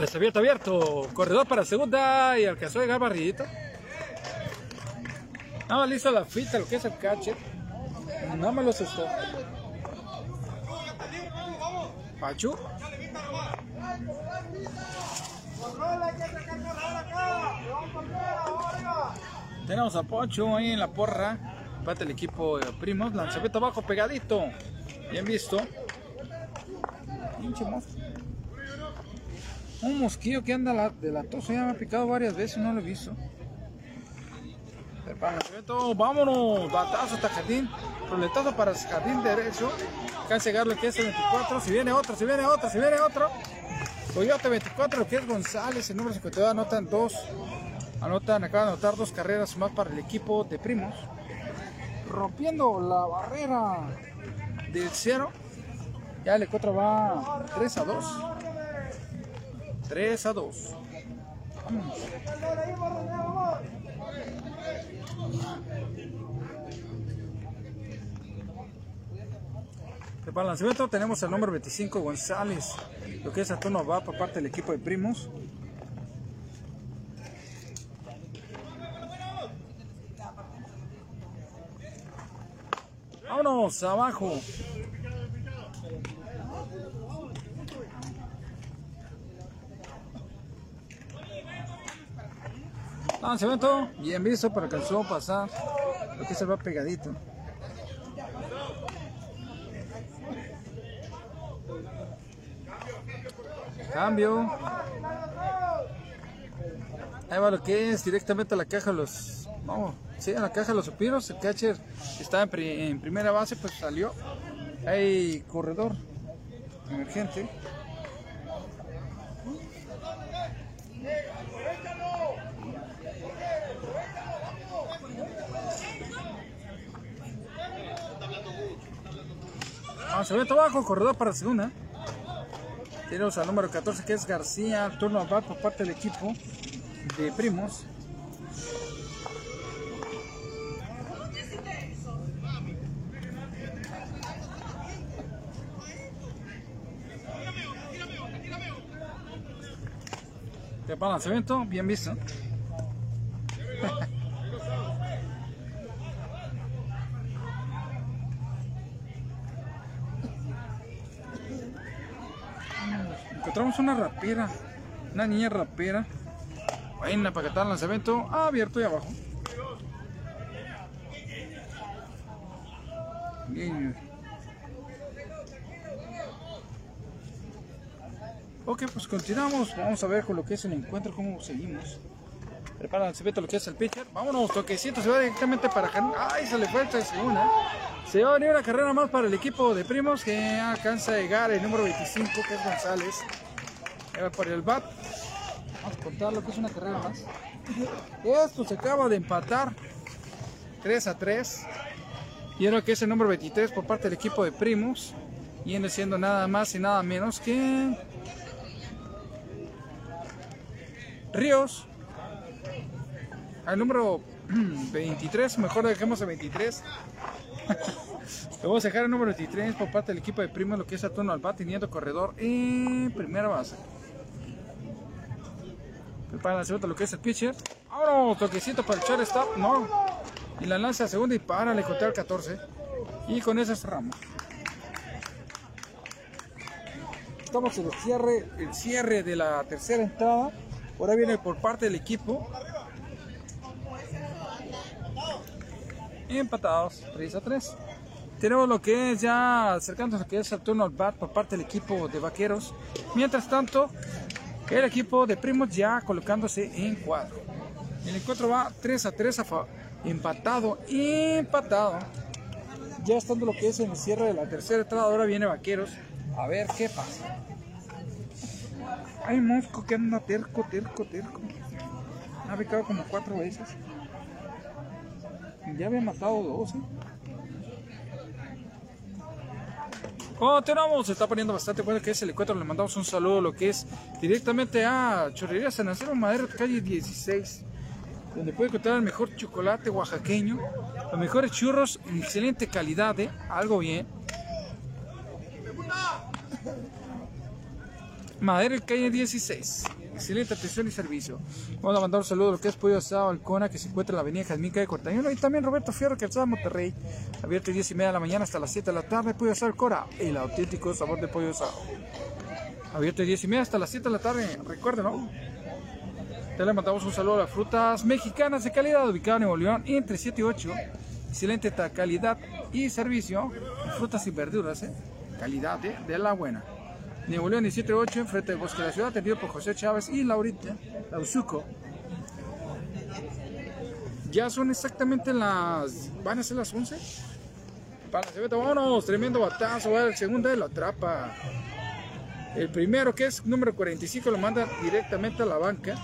Les abierto abierto. Corredor para segunda y alcanzó a llegar barridito. Nada más la fita lo que es el catcher. Nada más lo asustó. Pachu. Tenemos a Pocho ahí en la porra. Pate el equipo de primos. Lanzamiento abajo pegadito. Bien visto. Pinche mosco. Un mosquillo que anda de la tos. Ya me ha picado varias veces. No lo he visto. Vámonos. Batazo hasta jardín. Para el jardín derecho. Alcanza a llegar lo que es el 24. Si viene otro, si viene otro, si viene otro. Coyote 24, lo que es González, el número 52, anotan dos. Anotan, acaban de anotar dos carreras más para el equipo de primos. Rompiendo la barrera del cero. Ya el 4 va 3 a 2. 3 a 2. Vámonos. Para el lanzamiento tenemos el número 25 González, lo que es a turno va por parte del equipo de primos. Vámonos abajo. Lanzamiento bien visto, pero alcanzó a pasar. Lo que se va pegadito. Cambio. Ahí va lo que es directamente a la caja los. Vamos, sí, a la caja de los supiros. El catcher estaba en, pri- en primera base, pues salió. Hay corredor emergente. Vamos a ver abajo, corredor para segunda. Tenemos al número 14 que es García, turno a bat por parte del equipo de Primos. De balanceamiento, bien visto. Encontramos una rapera, una niña rapera. Buena para que tal lanzamiento abierto y abajo. Bien. Ok, pues continuamos. Vamos a ver con lo que es el encuentro, cómo seguimos. Prepara el lanzamiento, lo que es el pitcher. Vámonos, toquecito, se va directamente para Jan- Ay, se le fue esta segunda. Se va a venir una carrera más para el equipo de primos que alcanza a llegar el número 25, que es González. Va por el bat. Vamos a contar lo que es una carrera más. Esto se acaba de empatar 3 a 3. Y ahora que es el número 23 por parte del equipo de primos. Y viene siendo nada más y nada menos que Ríos. Al número 23, mejor dejemos a 23. Vamos a dejar el número 23 por parte del equipo de primos, lo que es Saturno al bat, teniendo corredor en primera base. Prepara la segunda, lo que es el pitcher. Vámonos, toquecito para el shortstop, no. Y la lanza a segunda y para, le conté al 14. Y con eso cerramos. Estamos en el cierre, el cierre de la tercera entrada. Ahora viene por parte del equipo. Empatados, 3 a 3. Tenemos lo que es ya acercándonos a lo que es el turno al bat por parte del equipo de vaqueros. Mientras tanto, el equipo de primos ya colocándose en cuadro. El encuentro va 3 a 3 a empatado, empatado. Ya estando lo que es en el cierre de la tercera entrada, ahora viene vaqueros. A ver qué pasa. Hay mosco que anda terco, terco, terco. Ha picado como cuatro veces. Ya había matado dos. ¿eh? Continuamos, se está poniendo bastante bueno que es el encuentro. Le mandamos un saludo, lo que es directamente a Chorrería San Anselmo Madero, calle 16, donde puede encontrar el mejor chocolate oaxaqueño, los mejores churros en excelente calidad, ¿eh? algo bien. Madero calle 16. Excelente atención y servicio. Vamos a mandar un saludo a lo que es Pollo Asado Alcona, que se encuentra en la avenida Jazmín Calle Cortañuelo. Y también Roberto Fierro, que está en Monterrey. Abierto 10 y media de la mañana hasta las 7 de la tarde. Pollo Asado Alcora, el auténtico sabor de pollo asado. Abierto 10 y media hasta las 7 de la tarde. Recuerden, ¿no? Ya le mandamos un saludo a las frutas mexicanas de calidad ubicado en Nuevo León entre 7 y 8. Excelente calidad y servicio. Frutas y verduras, ¿eh? Calidad ¿eh? de la buena. Nuevo León 178, enfrente del Bosque de la Ciudad, atendido por José Chávez y Laurita Lausuco. Ya son exactamente las. ¿Van a ser las 11? Para la cebeta, vámonos, tremendo batazo, el segundo lo atrapa. El primero, que es número 45, lo manda directamente a la banca.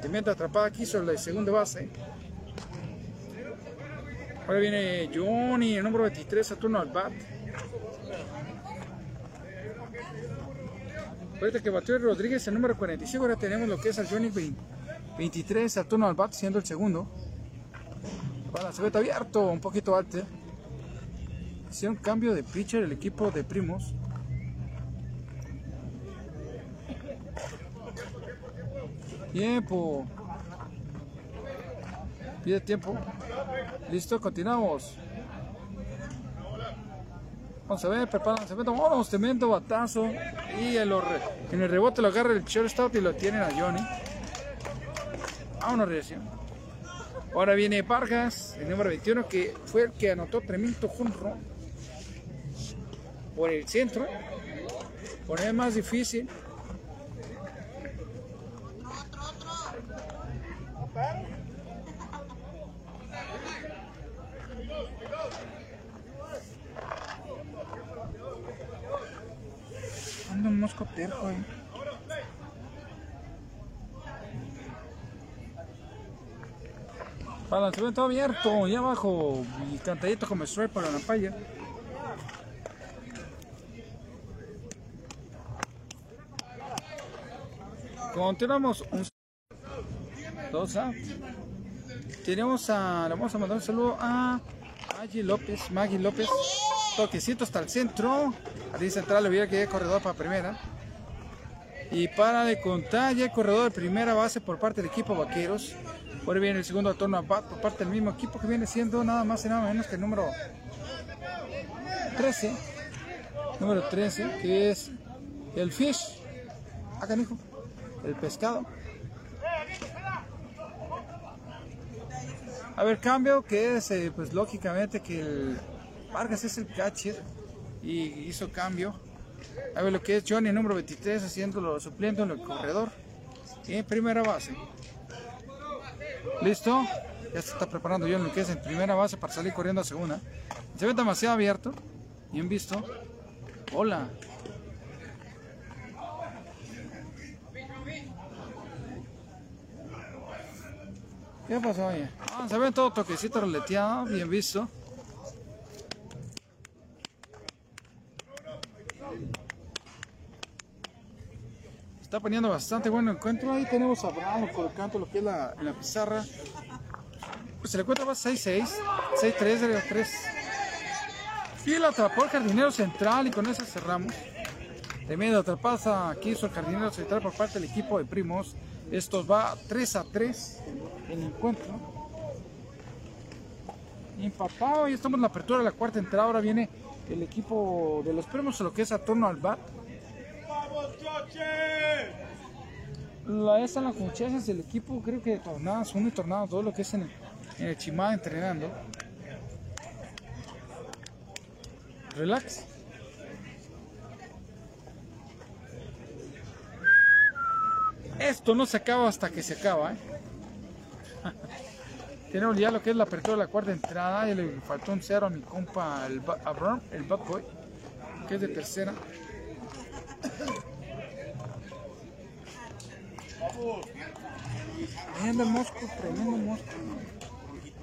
Tremenda atrapada aquí sobre la segunda base. Ahora viene Johnny, el número 23, a turno al bat. Ahorita que batió Rodríguez el número 45, ahora tenemos lo que es el Johnny 23, al turno al bat, siendo el segundo. Para ve abierto, un poquito alto. Hicieron cambio de pitcher el equipo de Primos. Tiempo. Pide tiempo. Listo, continuamos. Vamos a ver, prepárense, vámonos, tremendo batazo. Y en, el rebote lo agarra el shortstop y lo tienen a Johnny. Vámonos, reacción. Ahora viene Vargas, el número 21, que fue el que anotó tremendo junro por el centro. Por el más difícil. Anda un mosco terco ahí. Para el todo abierto, y abajo, y cantadito como strike para la palla. Continuamos un tenemos a le vamos a mandar un saludo a Maggie López Maggie López toquecito hasta el centro Ahí central hubiera que ir corredor para primera. Y para de contar ya el corredor de primera base por parte del equipo Vaqueros. Ahora viene el segundo turno por parte del mismo equipo que viene siendo nada más y nada menos que el número 13. Número 13, que es el fish. Acá, hijo. El pescado. A ver, cambio que es, eh, pues lógicamente que el Vargas es el catcher y hizo cambio. A ver lo que es Johnny, número 23, haciéndolo supliendo en el corredor. en primera base. ¿Listo? Ya se está preparando en lo que es en primera base para salir corriendo a segunda. Se ve demasiado abierto. Bien visto. Hola. ¿Qué pasó ahí? Ah, se ve todo toquecito releteado, bien visto. Está poniendo bastante bueno encuentro. Ahí tenemos a Abraham colocando lo que es la, en la pizarra. Pues el encuentro va 6-6, 6-3, 3. Y la atrapó el jardinero central y con eso cerramos. Tremenda atrapada aquí hizo el jardinero central por parte del equipo de Primos. Esto va 3 a 3 en el encuentro. Empatado y estamos en la apertura de la cuarta entrada. Ahora viene el equipo de los Primos, lo que es a torno al bat. La, esa la muchachas del equipo, creo que tornadas, uno y tornados, todo lo que es en el, en Chimada entrenando. Relax. Esto no se acaba hasta que se acaba, ¿eh? Tenemos ya lo que es la apertura de la cuarta entrada. Y le faltó un cero a mi compa, el, Abraham, el Bad Boy, que es de tercera.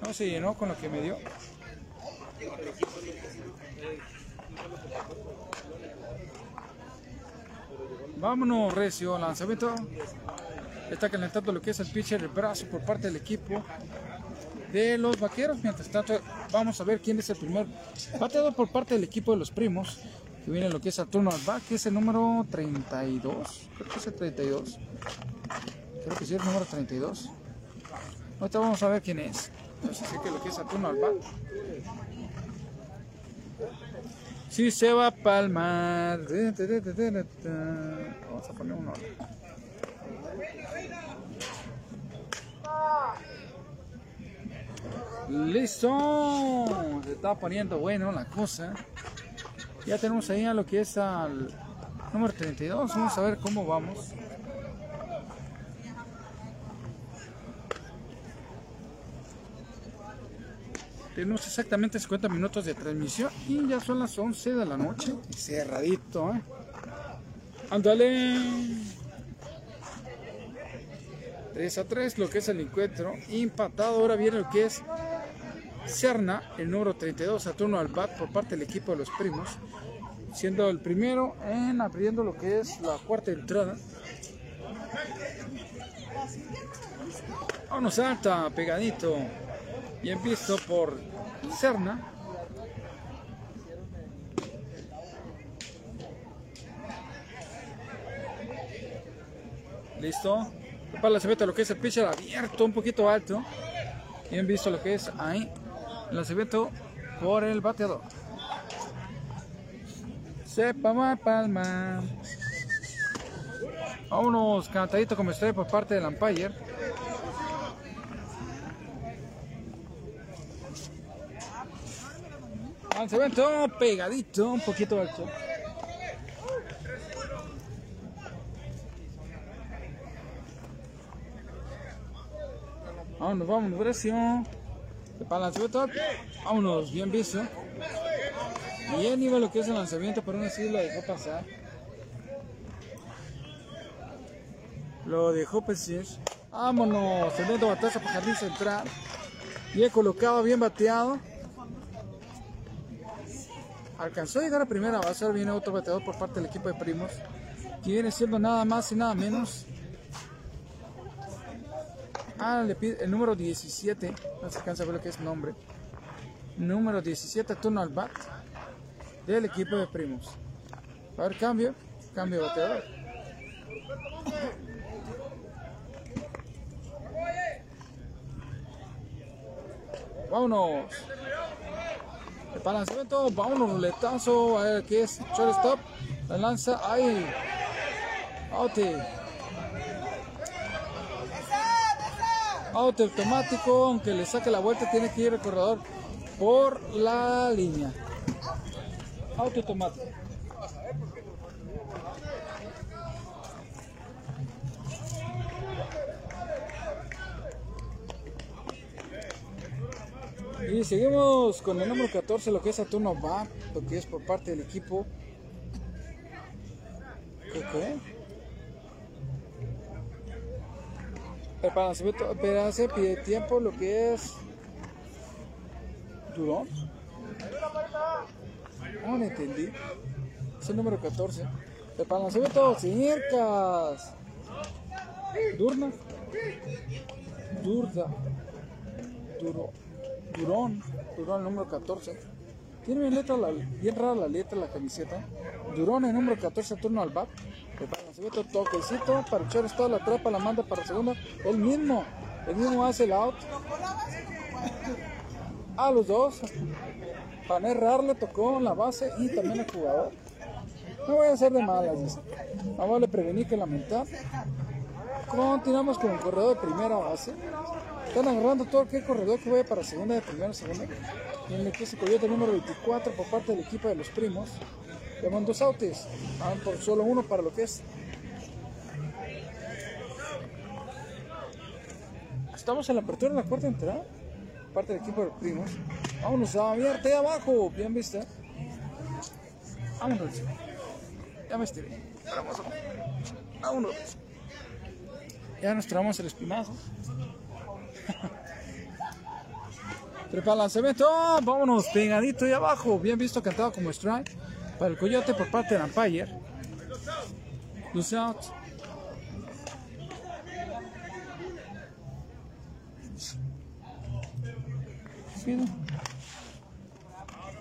No se llenó con lo que me dio. Vámonos, Recio, lanzamiento. Está calentando lo que es el pitcher, el brazo por parte del equipo de los vaqueros. Mientras tanto, vamos a ver quién es el primer bateador por parte del equipo de los primos Que viene lo que es turno al back, que es el número 32. Creo que es el 32. Creo que sí el número 32. Ahorita vamos a ver quién es. Así que lo que es turno al back. Si se va a palmar. Vamos a poner uno. Listo. Se está poniendo bueno la cosa. Ya tenemos ahí a lo que es al número 32. Vamos a ver cómo vamos. Tenemos exactamente 50 minutos de transmisión y ya son las 11 de la noche. Cerradito, ¿eh? Ándale. 3 a 3, lo que es el encuentro. Impatado, ahora viene lo que es Serna, el número 32, a turno al bat por parte del equipo de los primos. Siendo el primero en abriendo lo que es la cuarta entrada. Vamos alta, pegadito. Bien visto por Serna. Listo. Para la cebeta lo que es el pitcher abierto, un poquito alto. Bien visto lo que es ahí. El lanzamiento por el bateador. Sepa más palma. Vámonos, cantadito como estoy por parte del umpire. Lanzamiento pegadito, un poquito alto. Vámonos, vámonos, presión. Para el lanzamiento, vámonos, bien visto. Bien iba lo que es el lanzamiento, pero aún así lo dejó pasar. Lo dejó pasar. Vámonos, tremendo batazo para Jardín Central. Bien colocado, bien bateado. Alcanzó a llegar a primera base, ahora viene otro bateador por parte del equipo de Primos. Que viene siendo nada más y nada menos Ah, le pide el número 17. No se alcanza a ver lo que es nombre. Número 17, turno al bat del equipo de primos. A ver, cambio. Cambio de bateador. Vámonos. El balanceamiento, vámonos, ruletazo. A ver qué es. Shortstop. La lanza ahí. Out auto automático, aunque le saque la vuelta, tiene que ir el corredor por la línea. Auto automático. Y seguimos con el número 14, lo que es Saturno va, lo que es por parte del equipo. ¿Qué, qué? Pero hace pide tiempo lo que es Durón. No entendí. Es el número 14. El balanceamiento cercas. Durna. Durda. Duro. Durón. Durón, el número 14. Tiene bien, letra, bien rara la letra la camiseta. Durón, el número 14, turno al bat. El toquecito para echar toda la trapa, la manda para segunda. El mismo, el mismo hace el out. A los dos. Para errarle tocó la base y también el jugador. No voy a hacer de malas. Vamos a prevenir que lamentar. Continuamos con el corredor de primera base. Están agarrando todo el corredor que vaya para segunda de primera, segunda. Y en el que se coyote número 24 por parte del equipo de los primos. Llevan dos autos, van por solo uno para lo que es. Estamos en la apertura de la cuarta entrada, parte del equipo de primos. Vámonos a abierta abajo, bien vista. Vámonos. Ya me estiré. Vámonos. Ya nos tramos el espinazo. Prepara el lanzamiento. Vámonos, pegadito ahí abajo. Bien visto, cantado como strike para el coyote por parte de Empire. Loose out. Fino.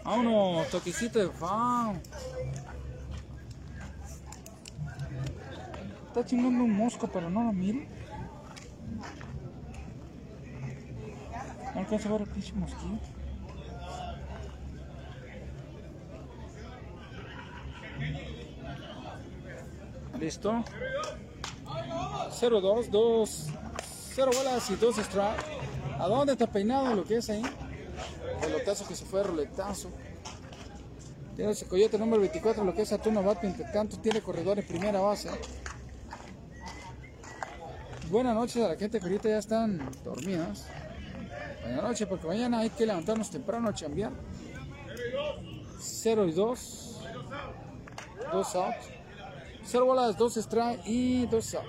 A uno, toquecito de fan. Está chingando un mosco, pero no lo miro. No alcanza a ver el pinche mosquito. Listo. 0-2, 2, 0 bolas y 2 strike. ¿A dónde está peinado lo que es ahí? Pelotazo que se fue, roletazo. Tiene ese coyote número 24, lo que es Saturno Bate, entre tanto tiene corredor en primera base. Buenas noches a la gente que ahorita ya están dormidas. Buenas noches, porque mañana hay que levantarnos temprano a chambear. 0 y 2. 2 out. 0 bolas, 2 strike y 2 out.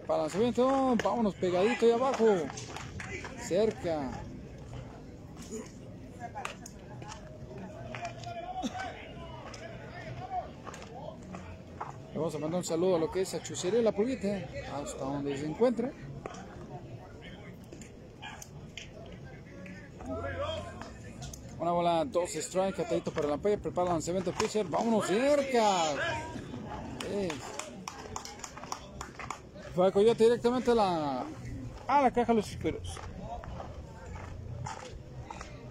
El balanceamiento, vámonos pegadito ahí abajo. Cerca. Le vamos a mandar un saludo a lo que es a Chucería La Pulguita, hasta donde se encuentre. Una bola, dos strike, atadito para la playa, prepara el lanzamiento pitcher, vámonos cerca. Eh. Fue el coyote directamente a la, a la caja de los suspiros.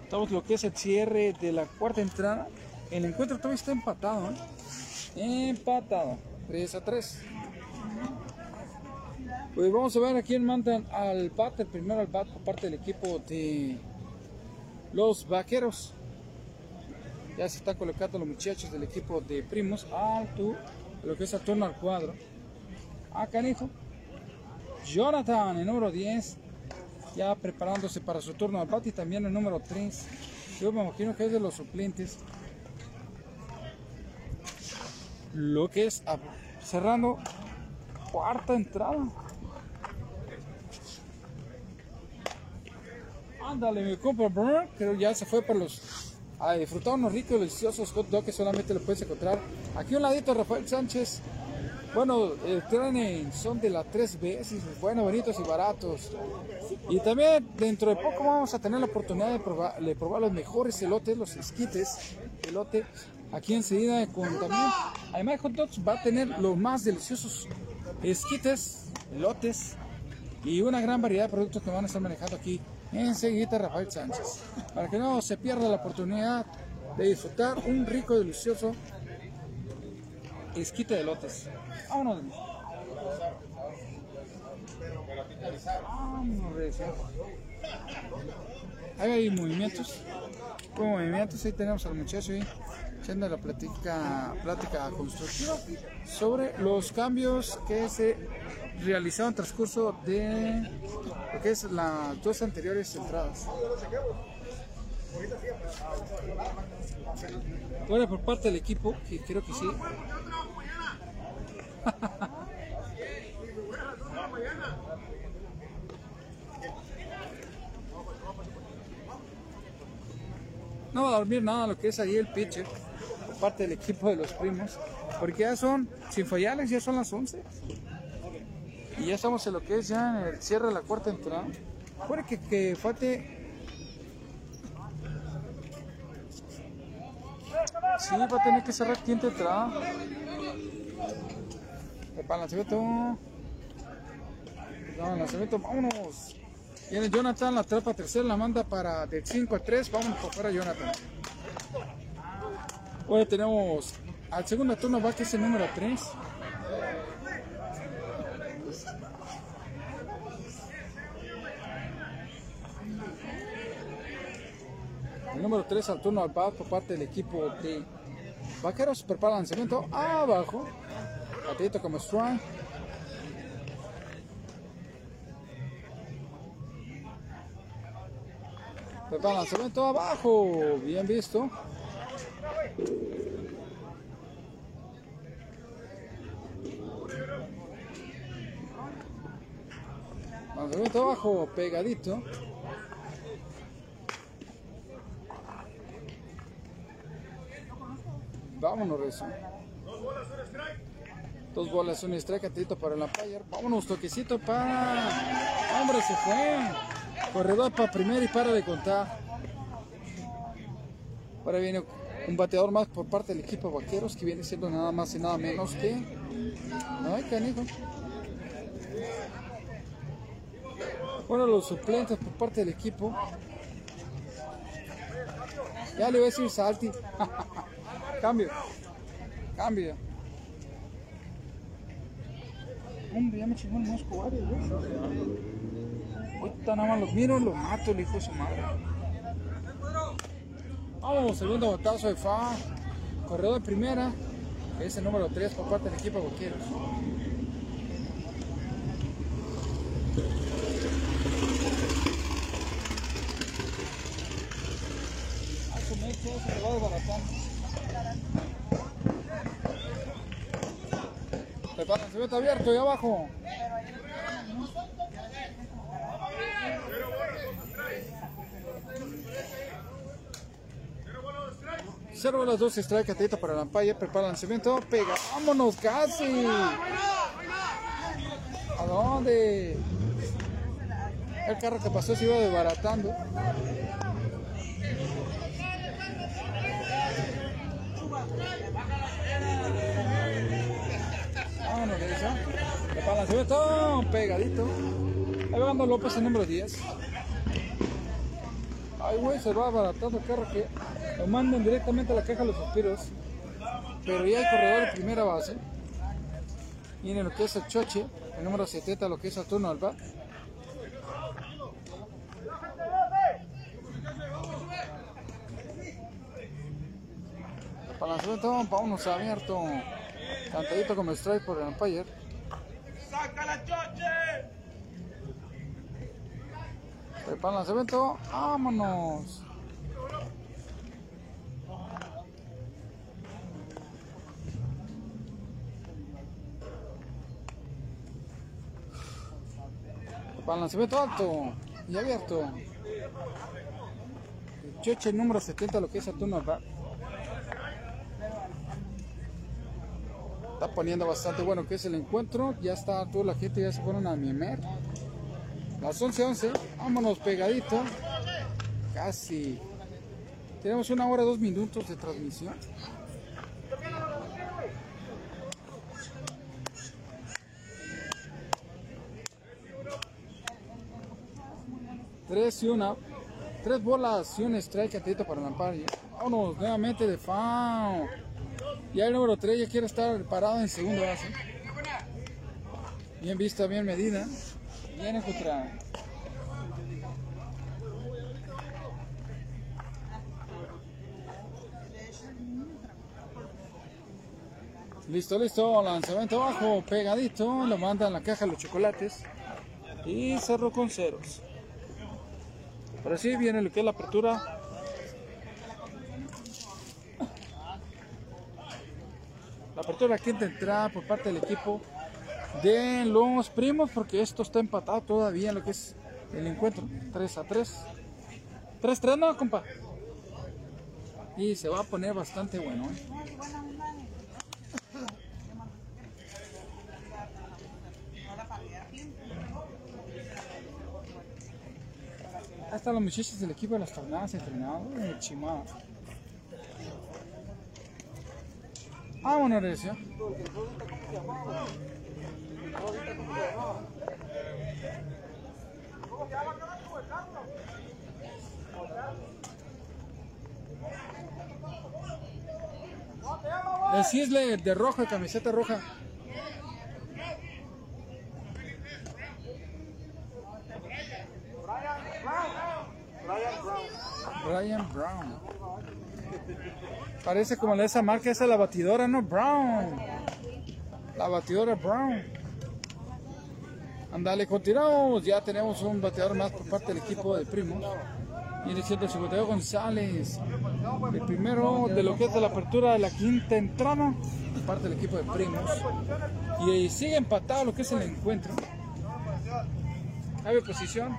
Estamos lo que es el cierre de la cuarta entrada. El encuentro todavía está empatado. ¿eh? Empatado. 3 a 3. Pues vamos a ver a quién mandan al bat, primero al bat por parte del equipo de los vaqueros. Ya se están colocando los muchachos del equipo de primos al tu, lo que es el turno al cuadro. A canijo. Jonathan, el número 10, ya preparándose para su turno al bat y también el número 3. Yo me imagino que es de los suplentes. Lo que es cerrando cuarta entrada. Ándale, mi compa Burr, creo ya se fue para los a disfrutar unos ricos deliciosos hot dogs que solamente lo puedes encontrar aquí un ladito Rafael Sánchez. Bueno, eh, traen son de la 3B, sí, bueno, bonitos y baratos. Y también dentro de poco vamos a tener la oportunidad de probar, de probar los mejores elotes, los esquites, elote, aquí enseguida con también, además de hot dogs va a tener los más deliciosos esquites, elotes y una gran variedad de productos que van a estar manejando aquí enseguida Rafael Sánchez. Para que no se pierda la oportunidad de disfrutar un rico y delicioso esquite de elotes. Vámonos. Vámonos. Ahí hay movimientos. Con movimientos, ahí tenemos al muchacho ahí haciendo la plática, plática constructiva sobre los cambios que se realizaron en transcurso de lo que es las dos anteriores entradas. Ahora por parte del equipo, que creo que sí. No va a dormir nada lo que es ahí el pitcher por parte del equipo de los primos, porque ya son, sin fallarles, ya son las 11. Y ya estamos en lo que es ya en el cierre de la cuarta entrada. Puede que, que falte. Sí, va a tener que cerrar quinta entrada. El lanzamiento. No, lanzamiento, vámonos. Viene Jonathan, la atrapa tercera, la manda para del 5 a 3. Vámonos por fuera, Jonathan. Hoy tenemos al segundo turno, va que es el número 3. El número 3 al turno al bat por parte del equipo de Vaqueros. Prepara el lanzamiento abajo. Batito como strike. Prepara el lanzamiento abajo. Bien visto. Lanzamiento abajo, pegadito. Vámonos, Rezo. Dos bolas, un strike, atento para el umpire. Vámonos, toquecito para. Hombre, se fue. Corredor para primero y para de contar. Ahora viene Un bateador más por parte del equipo de Vaqueros, que viene siendo nada más y nada menos que... Ay, canijo. Bueno, los suplentes por parte del equipo. Ya le voy a decir Salti. Cambio. Cambio. Hombre, ya me chingó el mosco varios, güey. Ahorita nada más los miro, los mato, el hijo de su madre. Vamos, segundo batazo de fa. Corredor de primera. que Es el número 3 por parte del equipo Boqueros. A su mecha, se le va desbaratando. Prepárense, se está abierto y abajo. Cero las dos strike atenta para la ampalla, prepara el lanzamiento, pega, vámonos casi. ¿A dónde? El carro que pasó se iba desbaratando. El lanzamiento, pegadito. Ahí va López el número 10. Ay, güey, se va abaratando el carro que lo mandan directamente a la caja de los suspiros. Pero ya hay corredor de primera base. Viene lo que es el choche, el número 70, lo que es el turno al bat. Para vámonos abierto. Cantadito como strike por el umpire. ¡Saca la choche! Prepara el lanzamiento, vámonos. Prepara el lanzamiento alto y abierto. Choche número 70, lo que es el turno al bat. Está poniendo bastante bueno que es el encuentro. Ya está toda la gente, ya se fueron a mimer. Las 11:11, vámonos pegadito. Casi. Tenemos una hora, dos minutos de transmisión. Tres y una. Tres bolas y un strike atento para el amparo. Vámonos nuevamente de foul. Ya el número 3 ya quiere estar parado en segunda base. Bien vista, bien medida. Bien encontrada. Listo, listo, lanzamiento abajo, pegadito, lo manda en la caja los chocolates y cerró con ceros. Ahora sí viene lo que es la apertura. La apertura quinta entrada por parte del equipo de los primos porque esto está empatado todavía en lo que es el encuentro. 3 a 3 3 3 no compa y se va a poner bastante bueno ¿eh? Están los muchachos del equipo de las tornadas entrenados en Chimada. Vámonos, Recio. El Cisle de roja, camiseta roja. Brian Brown. Parece como esa marca, esa es la batidora, ¿no? Brown. La batidora Brown. Andale, continuamos. Ya tenemos un bateador más por parte del equipo de Primos. Viene siendo Chicoteo González. El primero de lo que es de la apertura de la quinta entrada por parte del equipo de Primos. Y ahí sigue empatado lo que es el encuentro. Hay posición.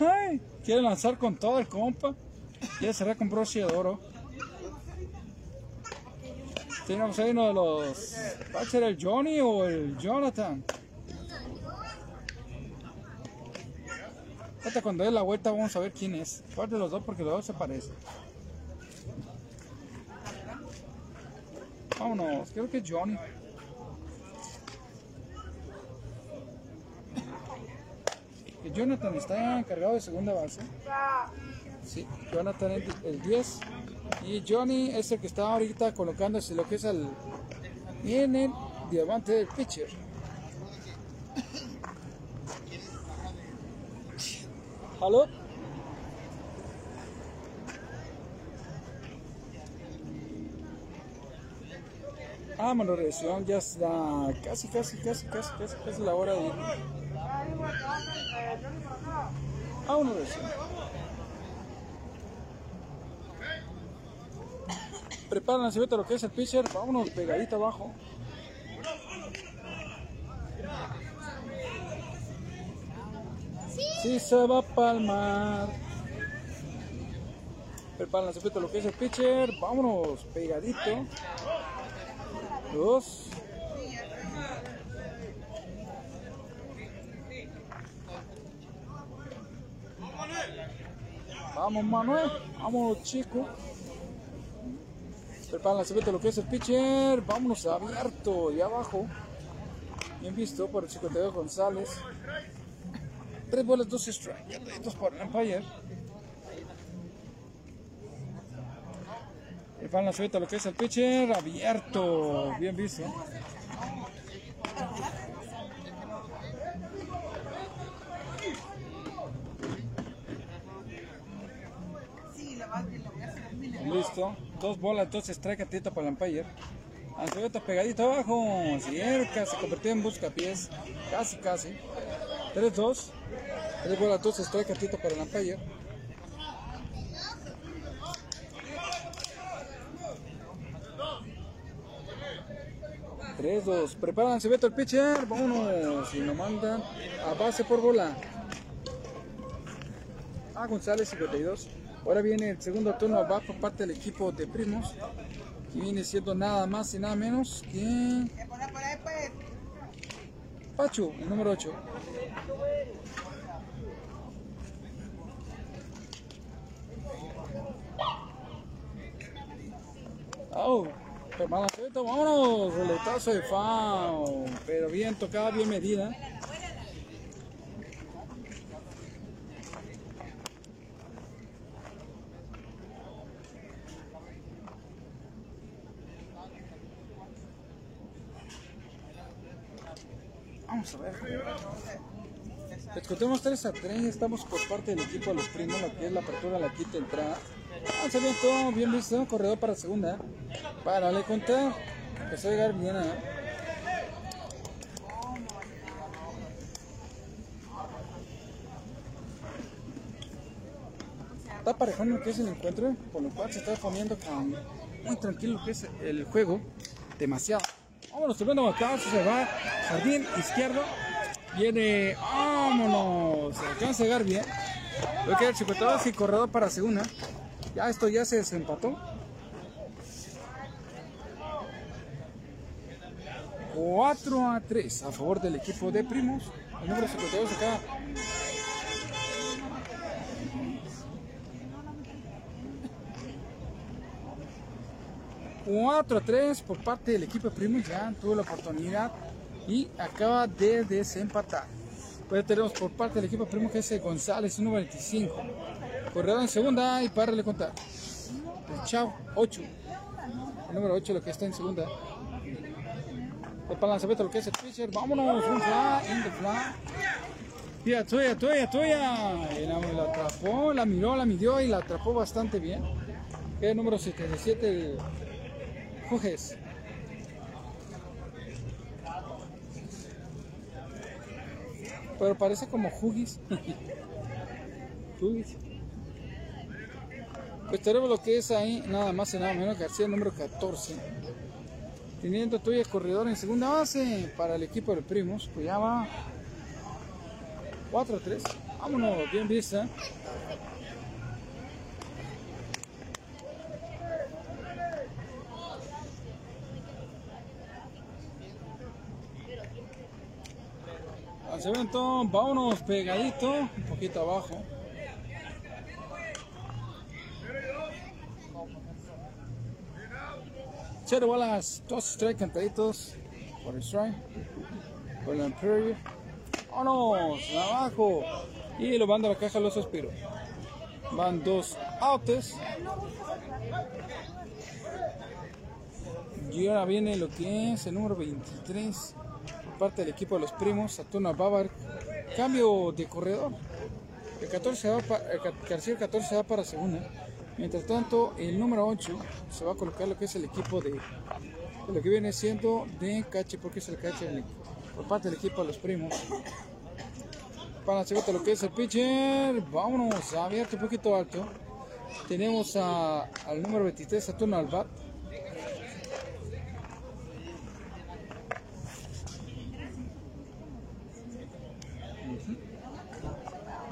Ay, quiere lanzar con todo el compa. Quiere cerrar con broche de oro. Tenemos ahí uno de los. ¿Va a ser el Johnny o el Jonathan? Hasta cuando dé la vuelta vamos a ver quién es. ¿Cuál de los dos? Porque los dos se parecen. Vámonos, creo que es Johnny. Jonathan está encargado de segunda base. Sí, Jonathan es el 10. Y Johnny es el que está ahorita colocándose lo que es el. En el diamante del pitcher. ¿Aló? Ah, mano, revisión, ya es la casi, casi, casi, casi, casi, casi la hora de ir. Revisión. Preparan la cebeta lo que es el pitcher, vámonos pegadito abajo. Sí se va a palmar. Preparan la cebeta lo que es el pitcher, vámonos pegadito. Dos. Vamos Manuel, vamos chico. Preparan la cebeta lo que es el pitcher. Vámonos abierto y abajo. Bien visto por el 52 González. Tres bolas, dos strikes. Ataditos por el Empire. Preparan la cebeta lo que es el pitcher. Abierto. Bien visto. Dos bolas, dos strike atento para el umpire. Anzuelito pegadito abajo. Cerca, se convirtió en buscapiés. Casi, casi. 3-2. Tres bolas, dos strike atento para el umpire. Tres, dos. Preparan, se el pitcher. Vámonos. Y lo mandan a base por bola. A González, 52. Ahora viene el segundo turno va parte del equipo de Primos. Que viene siendo nada más y nada menos que. Pachu, el número 8. Oh, hermano, vámonos, roletazo de FAO, pero bien tocada, bien medida. Vamos a ver. Les contemos 3 a 3, estamos por parte del equipo de los primos, lo que es la apertura, la quinta entrada. A ver todo bien visto, corredor para segunda. Para le contar, empezó a llegar bien a... Está parejando lo que es el encuentro, por lo cual se está poniendo con muy tranquilo lo que es el juego, demasiado. Vámonos, subiendo acá, se va, jardín izquierdo, viene, vámonos, se alcanza a llegar bien. Lo que el 52 y corredor para segunda. Ya esto ya se desempató. 4 a 3 a favor del equipo de Primos. El número 52 acá. Cuatro a 3 por parte del equipo de Primos. Ya tuvo la oportunidad y acaba de desempatar. Pues tenemos por parte del equipo Primo que es González, número 25. Corredor en segunda y para le contar. El Chao, 8. El número 8 lo que está en segunda. El lanzamiento lo que es el pitcher. Vámonos, un fly, in the fly. Tuya, tuya, tuya. La, atrapó, la miró, la midió y la atrapó bastante bien. El número 77, el Jujes. Pero parece como Huggies. Huggies. Pues tenemos lo que es ahí, nada más y nada menos García, número 14. Teniendo tuya corredor en segunda base para el equipo de Primos. Pues ya va 4 a 3. Vámonos, bien vista. Lanzamiento, vámonos pegadito, un poquito abajo. Cero bolas, dos strike cantaditos por el strike, por el Imperio. Vámonos, abajo. Y lo van a la caja los aspiros. Van dos outs. Y ahora viene lo que es el número 23 por parte del equipo de los primos, Saturno Babar. Cambio de corredor. El 14 va para, el García el 14 va para segunda. Mientras tanto, el número 8 se va a colocar lo que es el equipo de, lo que viene siendo de cache, porque es el cache por parte del equipo de los primos. Para segunda lo que es el pitcher, vámonos, abierto un poquito alto. Tenemos a- al número 23, Saturno al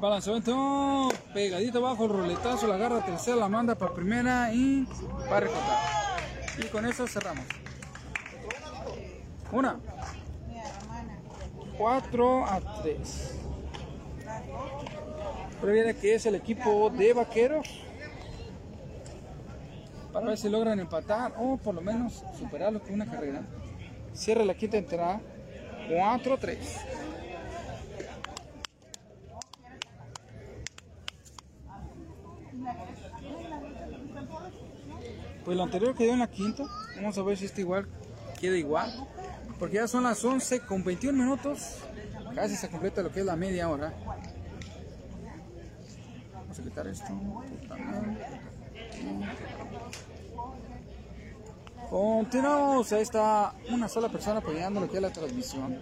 Balanceamiento pegadito abajo, roletazo, la agarra tercera, la manda para primera y va a recortar. Y con eso cerramos. Una. 4 a 3. Pero viene que es el equipo de vaqueros. Para ver si logran empatar o por lo menos superarlo con una carrera. Cierra la quinta entrada. 4 Pues lo anterior quedó en la quinta. Vamos a ver si este igual queda igual. Porque ya son las 11 con 21 minutos. Casi se completa lo que es la media hora. Vamos a quitar esto. Continuamos. Ahí está una sola persona apoyando lo que es la transmisión.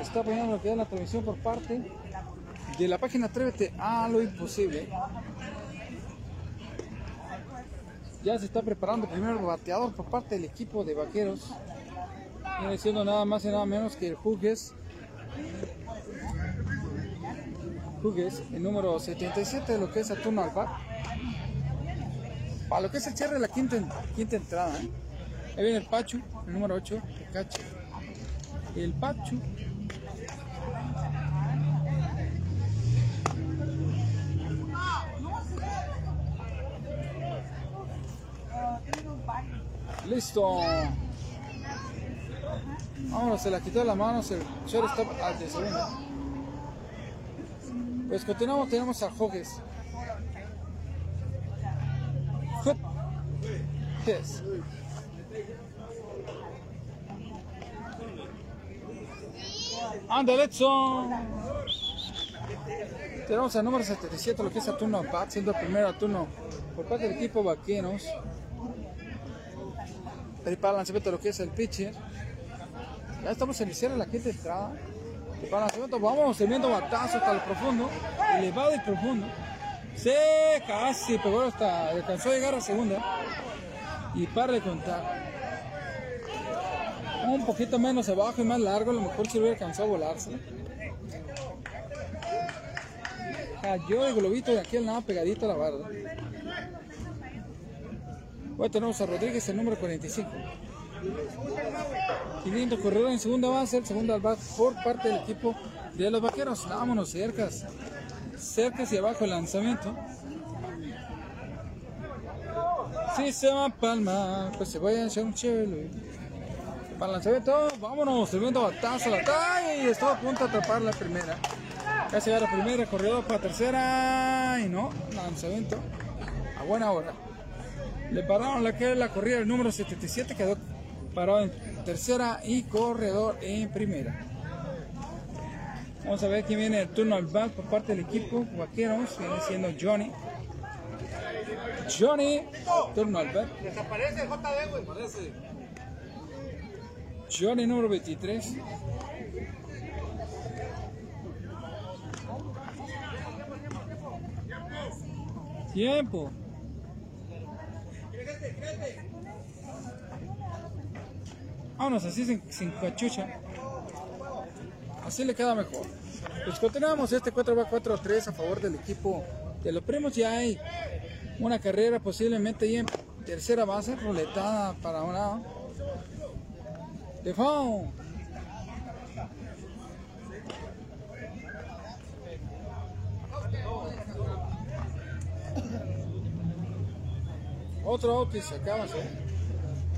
Está apoyando lo que es la transmisión por parte de la página Atrévete a lo imposible. Ya se está preparando el primer bateador por parte del equipo de vaqueros. Viene siendo nada más y nada menos que el Hughes. Hughes, el número 77 de lo que es Saturno al bat. Para lo que es el cierre de la quinta, quinta entrada. ¿eh? Ahí viene el Pachu, el número 8, el cache. El Pachu. Listo. Vámonos, se la quitó de la mano, el shortstop al de. Pues continuamos, tenemos a Hughes. Hughes. Anda, Edson. Tenemos al número 77, lo que es a turno bat, siendo el primero a turno por parte del equipo vaqueros. Lanzamiento de lo que es el pitcher. Ya estamos de la quinta entrada. Lanzamiento, vamos teniendo batazo hasta el profundo, elevado y profundo. Se casi pegó hasta, alcanzó a llegar a segunda. Y para de contar. Un poquito menos abajo y más largo, a lo mejor si hubiera alcanzado a volarse. Cayó el globito de aquí al lado pegadito a la barda. Hoy tenemos a Rodríguez, el número 45. 500 corredor en segunda base, el segundo al bat por parte del equipo de los vaqueros. Vámonos, cercas. Cercas y abajo el lanzamiento. Si se va a palma, pues se vaya a echar un chelo. Para el lanzamiento, vámonos, tremendo batazo a la talla y estuvo a punto de atrapar la primera. Casi va la primera, corredor para tercera y no, lanzamiento a buena hora. Le pararon la que la corrida del número 77, quedó parado en tercera y corredor en primera. Vamos a ver quién viene el turno al bat por parte del equipo vaqueros, viene siendo Johnny. Johnny, turno al bat. Desaparece el JD, güey. Parece. Johnny número 23. Tiempo. Vámonos así sin, sin cachucha. Así le queda mejor. Pues continuamos este 4 va 4-3 a favor del equipo de los primos. Ya hay una carrera posiblemente ahí en tercera base, roletada para un lado. De foul. Otro out y se acaba.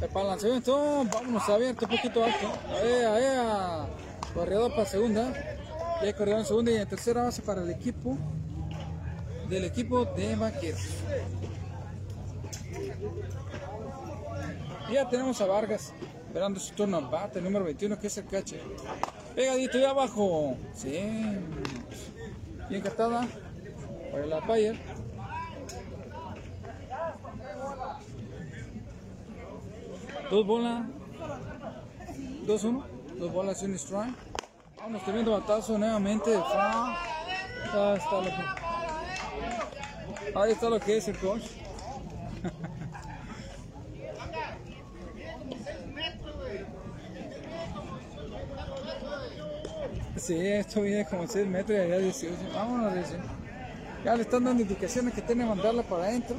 El balanceamiento, vámonos abierto, un poquito alto. Ahí, ahí, corredor para segunda. Y hay corredor en segunda y en tercera base para el equipo del equipo de Vaqueros. Ya tenemos a Vargas esperando su turno al bate, número 21 que es el cache. Pegadito y abajo. Sí. Bien captada. Para la Bayer. Dos bolas. Dos uno. Dos bolas y un strike. Vamos teniendo batazo nuevamente de Ahí está lo que, ahí está lo que es el coach. Sí, esto viene como 6 metros y allá 18. Vámonos, dice. Ya le están dando indicaciones que tiene que mandarla para adentro.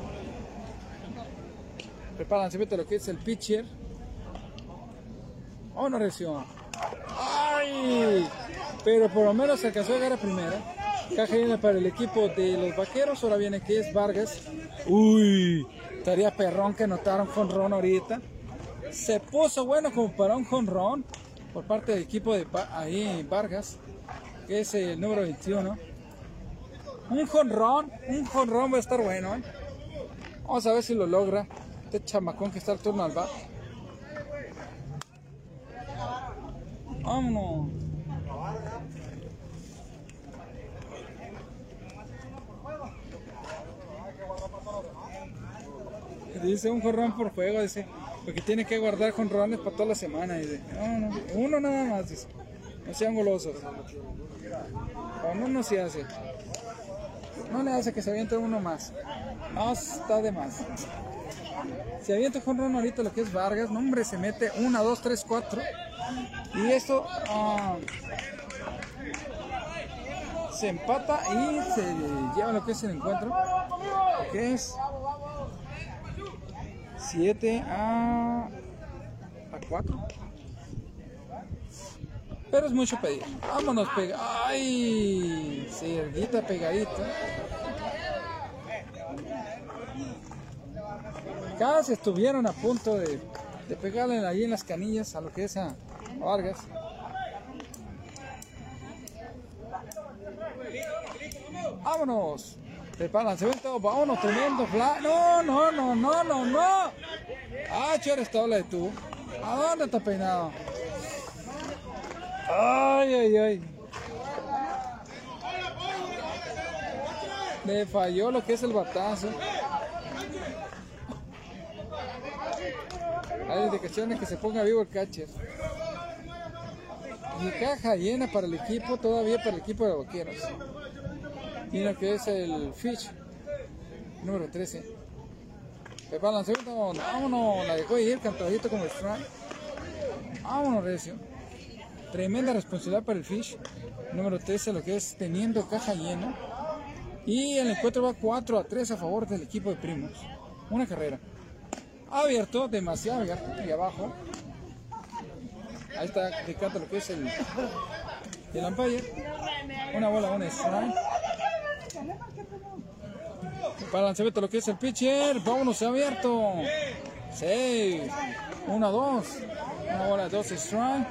Preparan vete lo que es el pitcher. Vámonos, recio. ¡Ay! Pero por lo menos se alcanzó a llegar a primera. Caja viene para el equipo de los vaqueros. Ahora viene que es Vargas. Uy, estaría perrón que notaron jonrón ahorita. Se puso bueno como para un jonrón por parte del equipo de ahí Vargas, que es el número 21. Un jonrón, un jonrón va a estar bueno. ¿eh? Vamos a ver si lo logra. Este chamacón que está al turno al bar. Vámonos. Dice un jorrón por fuego, dice, porque tiene que guardar jonrones para toda la semana. Dice, no, no, uno nada más, dice, no sean golosos. O no, no se hace. No le hace que se aviente uno más. No, está de más. Si avienta con Ron ahorita lo que es Vargas, no hombre, se mete 1, 2, 3, 4. Y esto ah, se empata y se lleva lo que es el encuentro. Que es 7 a, a 4. Pero es mucho pedir. Vámonos, pega. ¡Ay! Cerguita pegadita. Casi estuvieron a punto de, pegarle ahí en las canillas a lo que es a Vargas. Vámonos. Preparan, se ven todo. Vámonos, tremendo fla. No, no, no, no, no, no. Ah, eres tabla de tú. ¿A dónde está peinado? Ay, ay, ay. Le falló lo que es el batazo. Hay indicaciones que se ponga vivo el catcher. Y caja llena para el equipo, todavía para el equipo de vaqueros. Mira que es el Fish, número 13. Pepa lanzamiento, vámonos, la dejó ir cantadito como el strike. Vámonos, Recio. Tremenda responsabilidad para el Fish, número 13, lo que es teniendo caja llena. Y el encuentro va 4 a 3 a favor del equipo de Primos. Una carrera abierto, demasiado abierto, y abajo. Ahí está indicando lo que es el, el umpire. Una bola, un strike. Para lanzamiento lo que es el pitcher. Vámonos, abierto. 6. 1, 2. Una bola, dos strike.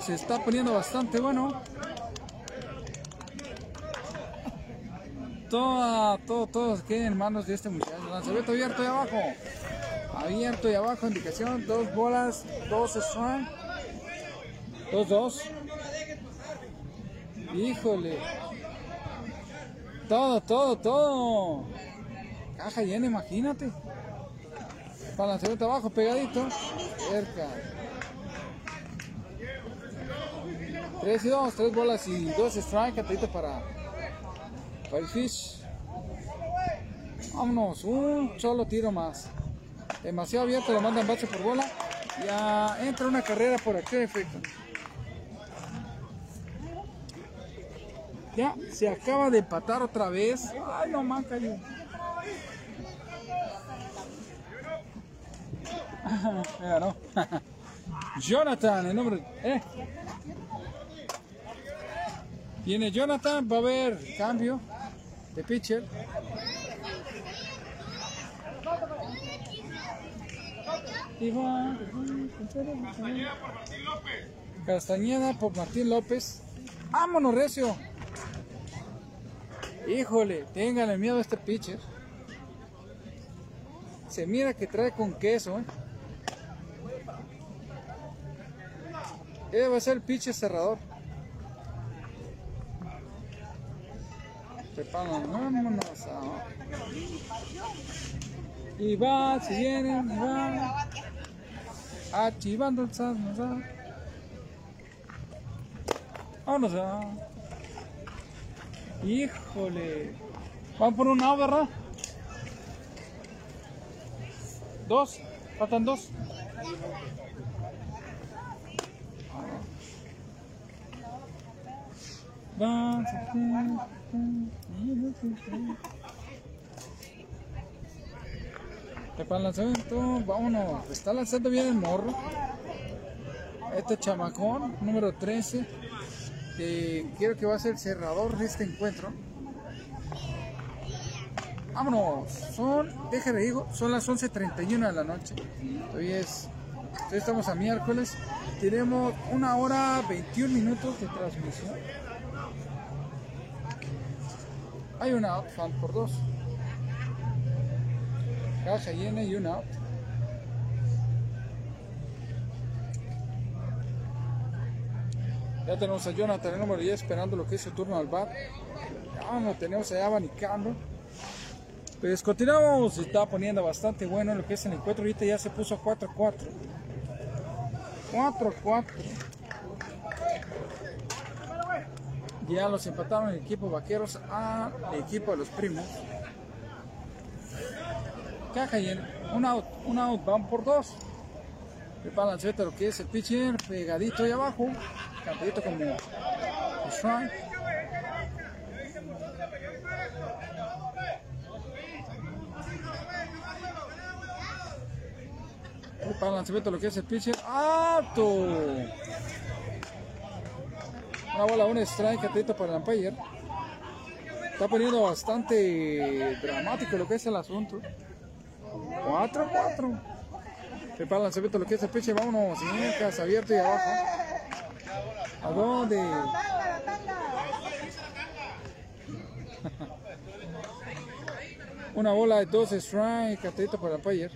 Se está poniendo bastante bueno. Todo, todo, todos queden en manos de este muchacho. Lanzamiento abierto y abajo. Abierto y abajo, indicación, dos bolas, dos strike. Dos, dos. Híjole. Todo, todo, todo. Caja llena, imagínate. Para lanzamiento abajo, pegadito. Cerca. Tres y dos, tres bolas y dos strike, para para el fish. Vámonos, un solo tiro más. Demasiado abierto, lo mandan base por bola. Ya entra una carrera por aquí, efecto. Ya se acaba de empatar otra vez. Ay, no man, cayó. no. Jonathan, el nombre. Eh. Viene Jonathan, va a haber cambio de pitcher. Castañeda por Martín López. Castañeda por ¡Vámonos, Recio! Híjole, ténganle miedo a este pitcher. Se mira que trae con queso, ¿eh? Este va a ser el pitcher cerrador. Vámonos. ah. Y va, si vienen, y va. Achivando el sal, nos da. Vámonos ya. Híjole. Van por un out, ¿verdad? Dos. Faltan dos. Van. Te para el lanzamiento, vámonos. Está lanzando bien el morro. Este chamacón, número 13. Que quiero que va a ser el cerrador de este encuentro. Vámonos. Son, déjame digo, son las 11.31 de la noche. Hoy es, hoy estamos a miércoles. Tenemos una hora 21 minutos de transmisión. Hay una out, fan por dos. Caja llena y una out. Ya tenemos a Jonathan, el número 10, esperando lo que es su turno al bar. Ya lo tenemos allá abanicando. Pues continuamos, se está poniendo bastante bueno lo que es el encuentro. Ahorita ya se puso 4-4. 4-4. Ya los empataron el equipo vaqueros al equipo de los primos. Caja llena. Un out, un out, van por dos. Prepara el lo que es el pitcher, pegadito ahí abajo. Cantadito como strike. Prepara el lanzamiento lo que es el pitcher. ¡Alto! Una bola, un strike, atento para el umpire. Está poniendo bastante dramático lo que es el asunto. 4-4. Prepara el lanzamiento lo que es el pitcher. Vámonos, casa abierto y abajo. ¿A dónde? Una bola de dos strike, atento para el umpire.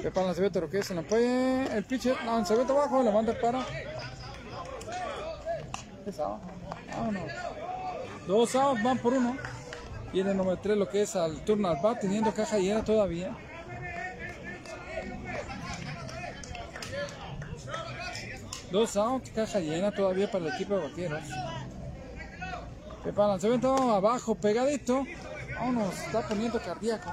Prepara el lanzamiento lo que es el umpire. El pitcher, lanzamiento abajo, lo manda para. Dos outs, van por uno. Viene número 3 lo que es al turno al bat, teniendo caja llena todavía. Dos outs, caja llena todavía para el equipo de vaqueros. Prepara el lanzamiento abajo, pegadito. Vámonos, está poniendo cardíaco.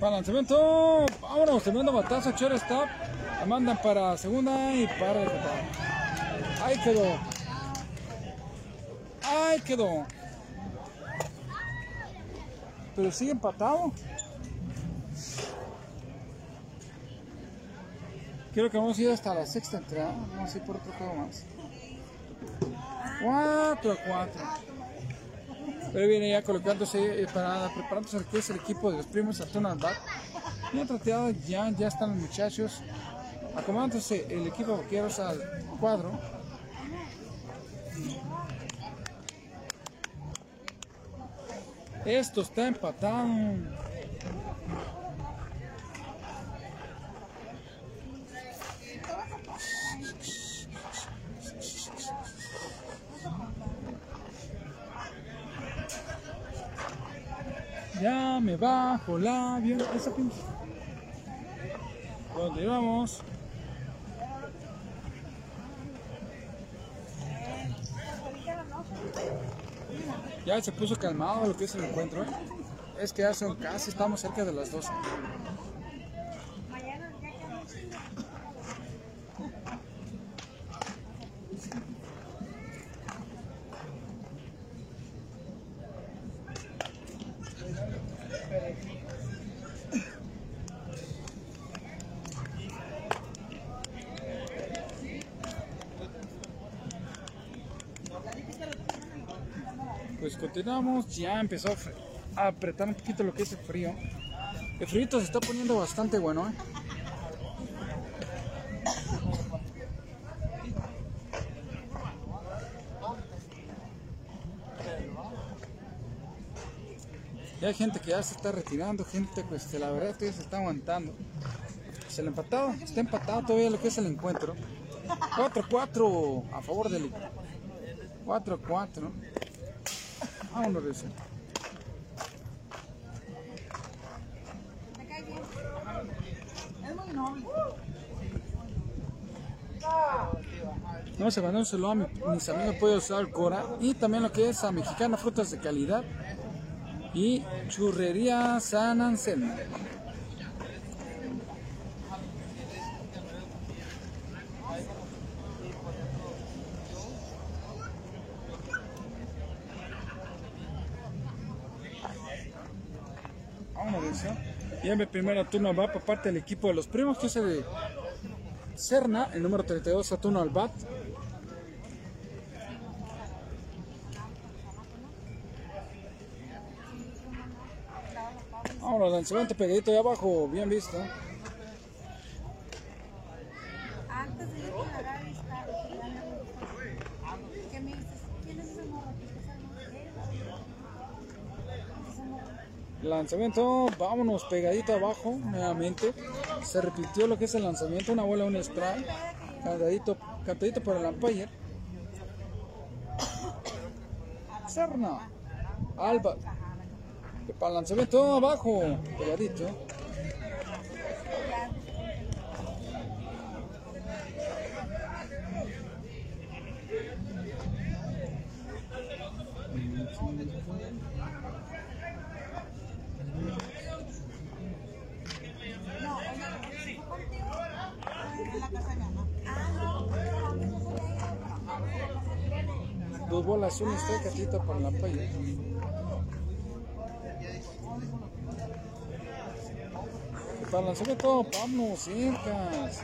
Lanzamiento, vámonos, tremendo batazo, shortstop. La mandan para segunda y para el total. Ahí quedó. Ahí quedó. Pero sigue empatado. Creo que vamos a ir hasta la sexta entrada. Vamos a ir por otro juego más. 4 a 4. Pero viene ya colocándose eh, para preparándose lo que es el equipo de los primos al bat. Bien trateado, ya, ya están los muchachos acomodándose el equipo de vaqueros al cuadro. Esto está empatado. Ya me bajo la avión. Esa. ¿Dónde vamos? Ya se puso calmado lo que es el encuentro. ¿eh? Es que ya son casi, estamos cerca de las 12. Ya empezó a apretar un poquito lo que es el frío. El frío se está poniendo bastante bueno, ¿eh? Ya hay gente que ya se está retirando, gente pues la verdad que se está aguantando. Se le empatado, está empatado todavía lo que es el encuentro. 4-4 a favor del 4-4. De eso. Vamos a mandar un saludo a mi- mis amigos Pollos Alcora y también lo que es a Mexicana Frutas de Calidad y Churrería San Anselmo. Vámonos de eso. Y en mi primer turno va por parte del equipo de los primos, que es el de Cerna, el número 32, Saturno al bat. Vámonos, lanzamiento pegadito de abajo, bien visto. Antes de ir con la Gaby está ¿Qué me dices? ¿Quién es ese morro? ¿Qué es ese morro? Ese morro. Lanzamiento, vámonos, pegadito abajo, nuevamente. Se repitió lo que es el lanzamiento, una bola, un strike. Cantadito, cantadito por el umpire. Serna, Alba. Para el lanzamiento abajo, pegadito. Bolas, un strike, cantadito por el umpire. Para el lanzamiento, vámonos, cercas.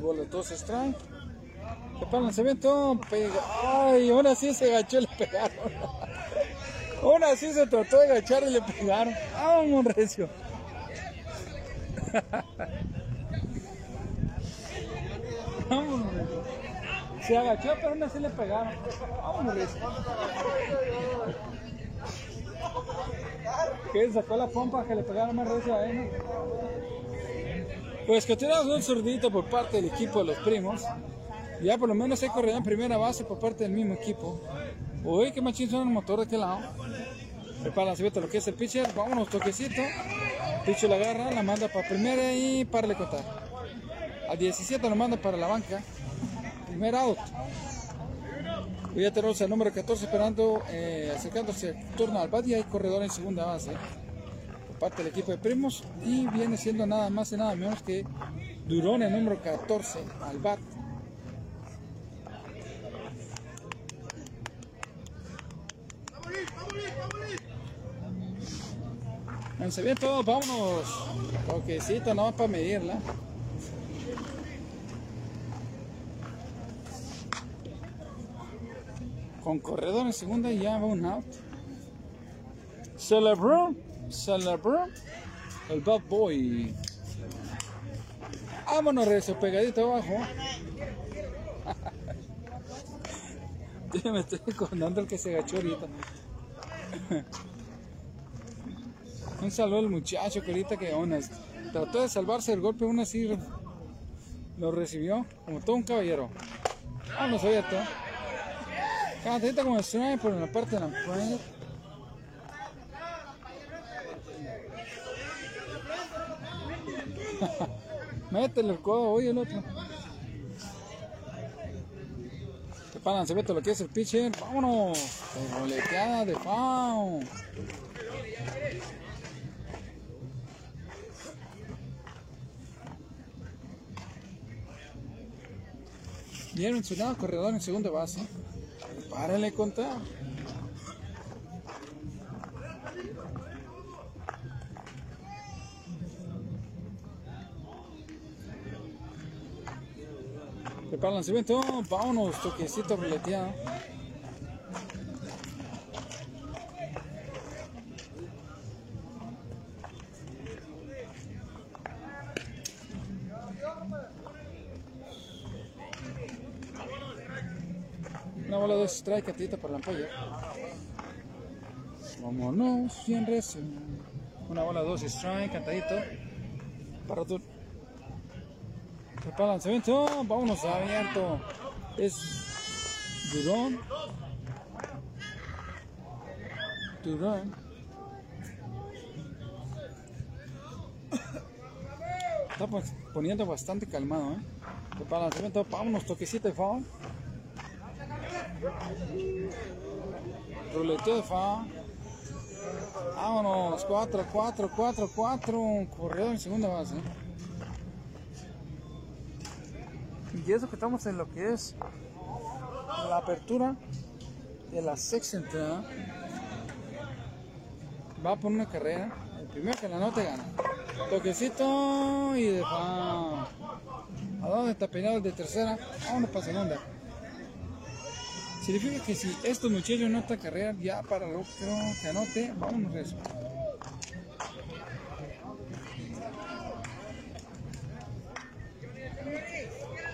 Bolas, dos strike. Que para el lanzamiento, pega. Ay, ahora sí se agachó y le pegaron. Ahora sí se trató de agachar y le pegaron. Vamos, recio. Vámonos, recio. Se agachó, pero aún así le pegaron. Vámonos, recio. Que sacó la pompa que le pegaron más recio a él. Pues continuamos un zurdito por parte del equipo de los primos. Ya por lo menos hay corredor en primera base por parte del mismo equipo. Uy, qué machín suena el motor de aquel lado. Prepara lanzamiento lo que es el pitcher. Vámonos, toquecito. Pitcher la agarra, la manda para primera y para le contar. A 17 lo manda para la banca. Primer out. Y ya tenemos el número 14 esperando, eh, acercándose al turno al bat y hay corredor en segunda base por parte del equipo de primos y viene siendo nada más y nada menos que Durón el número 14 al bat. Lanzamiento, vámonos. Toquecito, nada más para medirla. Con corredor en segunda y ya va un out. Celebró, celebró el bad boy. Vámonos, rezo, pegadito abajo. Me estoy acordando el que se agachó ahorita. Un saludo al muchacho que ahorita que aún es- trató de salvarse del golpe, aún así lo recibió como todo un caballero. Vamos abierto. Cantadita como strike por la parte de la umpire. Métele el codo, oye el otro. Que para lanzamiento lo que es el pitcher. Vámonos. Boleteada de foul. Bien mencionado corredor en segunda base. Párale contar. Prepara el lanzamiento, vámonos, toquecito ruleteado. Strike catita para la ampolla. Vámonos, bien recio. Una bola dos strike, cantadito. Para tu. Prepara lanzamiento. Vámonos abierto. Es Durón. Durón. Está pues poniendo bastante calmado, ¿eh? Prepara lanzamiento. Vámonos, toquecito de favor. Ruleteo de fa. Vámonos, 4, 4, 4, 4. Corredor en segunda base. Y eso que estamos en lo que es la apertura de la sexta entrada. Va por una carrera. El primero que la anote gana. Toquecito y de fa. ¿A dónde está peinado el de tercera? Vámonos para segunda. Significa que si estos muchachos no carrera, ya para otro que anote, vámonos a eso.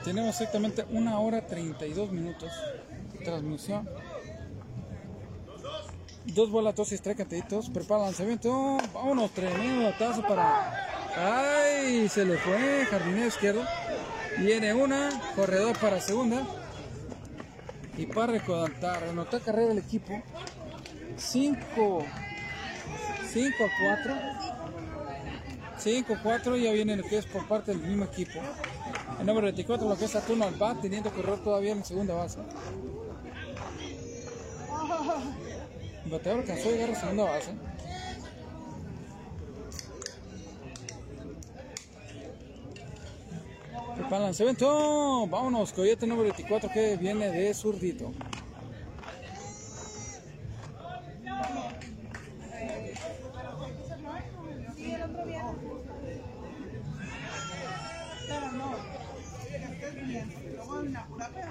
Tenemos exactamente una hora 32 minutos transmisión. Dos bolas, dos strike cantaditos. Prepara el lanzamiento. Vámonos, tremendo tazo para. ¡Ay! Se le fue. Jardinero izquierdo. Viene una. Corredor para segunda y para recordar, anotar carrera del equipo 5 5 a 4 5 a 4 ya viene lo que es por parte del mismo equipo. El número 24 lo que es Saturno al bat teniendo que correr todavía en segunda base. El bateador alcanzó a llegar a segunda base Prepara el lanzamiento. Vámonos, coyote número 24 que viene de zurdito.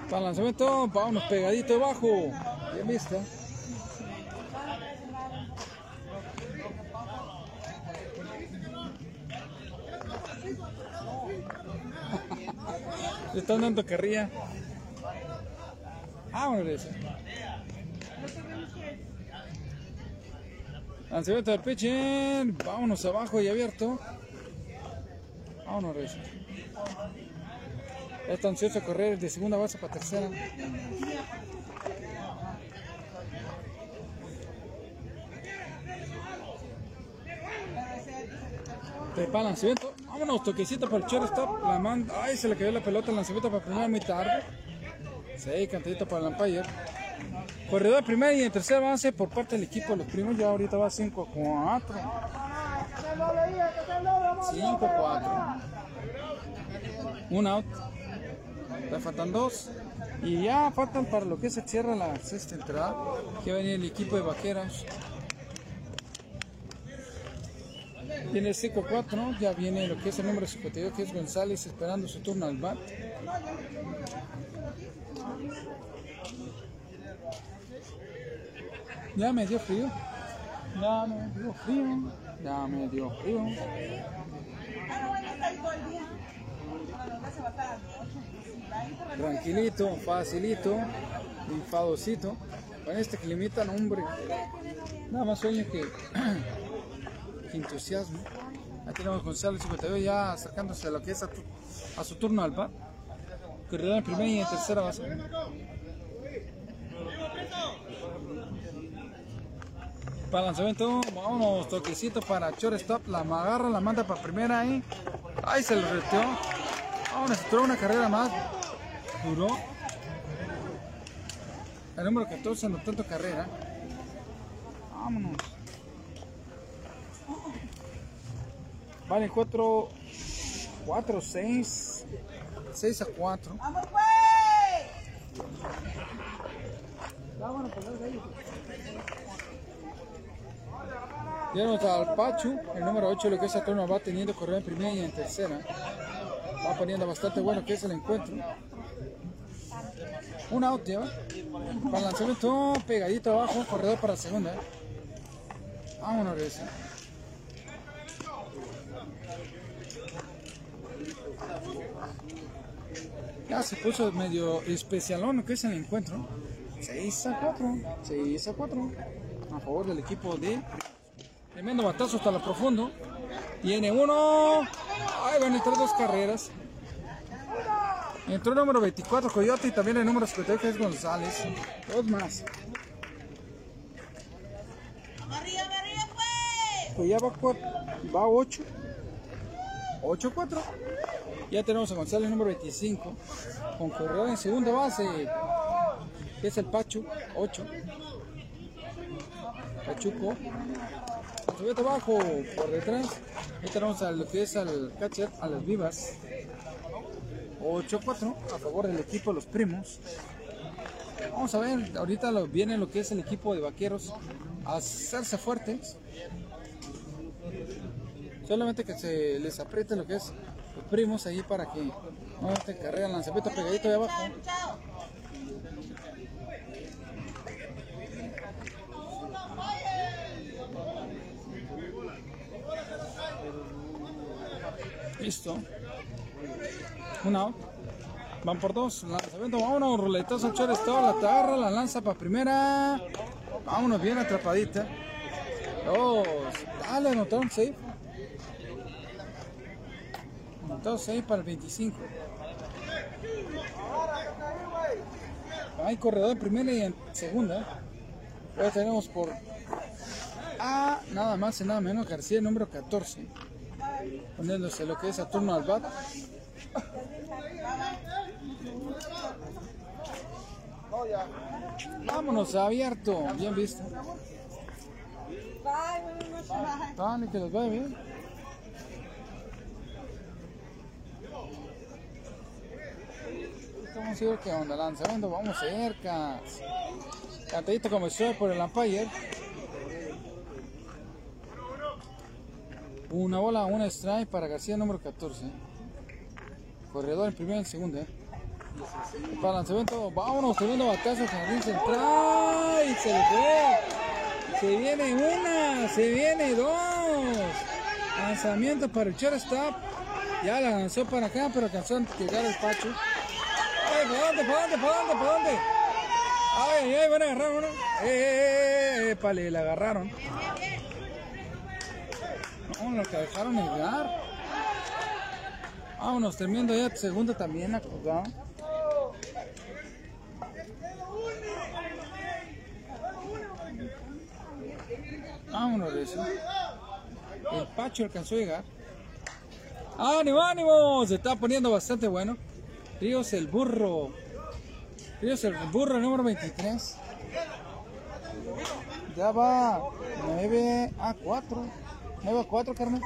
Para el lanzamiento, vámonos pegadito abajo. Bien vista. Le están dando carrilla. Vámonos. Lanzamiento del pitcher. Vámonos abajo y abierto. Vámonos eso. Ya está ansioso correr de segunda base para tercera. Prepara lanzamiento. Vámonos, toquecito para el shortstop. La manda. Ay, se le cayó la pelota. El lanzamiento para primera muy tarde. Sí, cantadito para el umpire. Corredor de primera y en tercera base por parte del equipo. Los primos ya ahorita va 5 a 4. 5 a 4. Un out. Le faltan dos. Y ya faltan para lo que se cierra la sexta entrada. Que va a venir el equipo de vaqueros. Tiene el 5-4, ¿no? ya viene lo que es el número 52, que es González, esperando su turno al bat. Ya me dio frío. Ya me dio frío. Ya me dio frío. Tranquilito, facilito, enfadosito. Con este que limitan, hombre. Nada más sueño que, entusiasmo. Aquí tenemos Gonzalo 52 ya acercándose a lo que es a, tu- a su turno al bat. Corredor en primera y en tercera base. Para lanzamiento, vámonos, toquecito para shortstop, la agarra, la manda para primera ahí. Ahí se lo reteó. Vámonos, entró una carrera más. Duró. El número 14 no tanto carrera. Vámonos. Vale, 4, 4, 6, 6 a 4. ¡Vamos, pues! Tenemos al Pachu, el número 8, lo que es Saturno va teniendo correr en primera y en tercera. Va poniendo bastante bueno que es el encuentro. Un out ya. Para lanzamiento pegadito abajo, corredor para segunda. Vámonos, regresa. Ya se puso medio especialón que es el encuentro. 6 a 4. 6 a 4. A favor del equipo de. Tremendo batazo hasta lo profundo. Tiene uno. Ahí van a entrar dos carreras. Entró el número 24 Coyote y también el número 58 que es González. Dos más. Pues. Pues ya va, cua- va 8. 8-4. Ya tenemos a González número 25. Con corredor en segunda base. Que es el Pacho. 8. Pachuco. Sube abajo por detrás. Ya tenemos a lo que es al catcher, a las vivas. 8-4 a favor del equipo de los primos. Vamos a ver, ahorita lo, viene lo que es el equipo de vaqueros a hacerse fuertes. Solamente que se les apriete lo que es los primos ahí para que no te carrera el lanzamiento pegadito de abajo. Listo. Un out. Van por dos. Lanzamiento, vámonos. Ruletazo al shortstop. La agarra, la lanza para primera. Vámonos bien atrapadita. Dos. Dale, anotaron safe. Anotado safe para el 25. Hay corredor en primera y en segunda. Ya tenemos por A, nada más y nada menos, García, número 14 poniéndose lo que es a turno al bat. Vámonos, abierto, bien visto. Dale, que les vaya bien. Vamos a ver qué onda, lanzamiento, vamos cerca. Cantadito comenzó por el umpire. Una bola, una strike para García número 14. Corredor en primera y en segunda. Para el lanzamiento, vámonos, tremendo batazo, jardín central. Se fue. Se viene una, se viene dos. Lanzamiento para el shortstop. Ya la lanzó para acá, pero alcanzó a llegar el Pacho. Ay, ¿para dónde, para dónde, para dónde, para dónde? Ay, ay, van a agarrar uno. Eh, eh, eh, eh, pale, la agarraron. No, lo que dejaron llegar. Vámonos, terminando ya segunda también acordado. Vámonos de eso. El Pacho alcanzó a llegar. ¡Ánimo, ánimo! Se está poniendo bastante bueno. Ríos el burro. Ríos el burro número 23. Ya va 9 a 4. 9 a 4, carnal.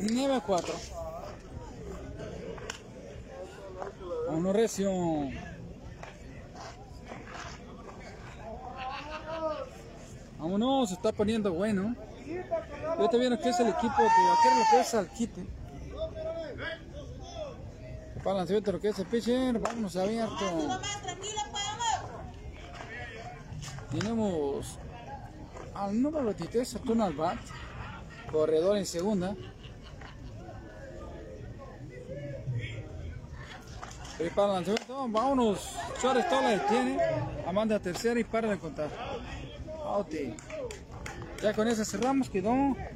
9 a 4. Uno recio. Vámonos, se está poniendo bueno. Ahorita viene que es el equipo de vaquero, lo que es al quite. Para el lanzamiento, lo que es el pitcher, vámonos abierto. Pues, vamos. Tenemos al número 23, Saturno al bat, corredor en segunda. Y para el lanzamiento, vámonos. Suárez toda la detiene, Amanda tercera y para de contar. Out. Ya con esa cerramos, quedó.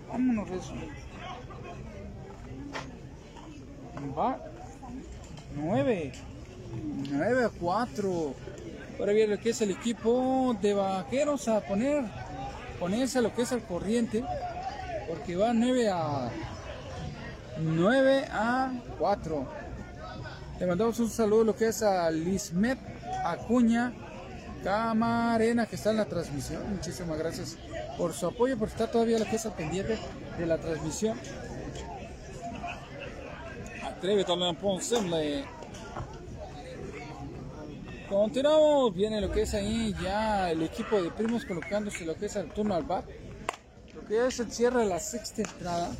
Vámonos. Va 9. 9 a 4. Ahora viene lo que es el equipo de vaqueros a poner, ponerse a lo que es al corriente, porque va 9 a 9 a 4. Le mandamos un saludo lo que es a Lismet Acuña Camarena que está en la transmisión. Muchísimas gracias por su apoyo, por estar todavía lo que es pendiente de la transmisión. Continuamos, viene lo que es ahí ya el equipo de primos colocándose lo que es el turno al bat. Lo que es el cierre de la sexta entrada.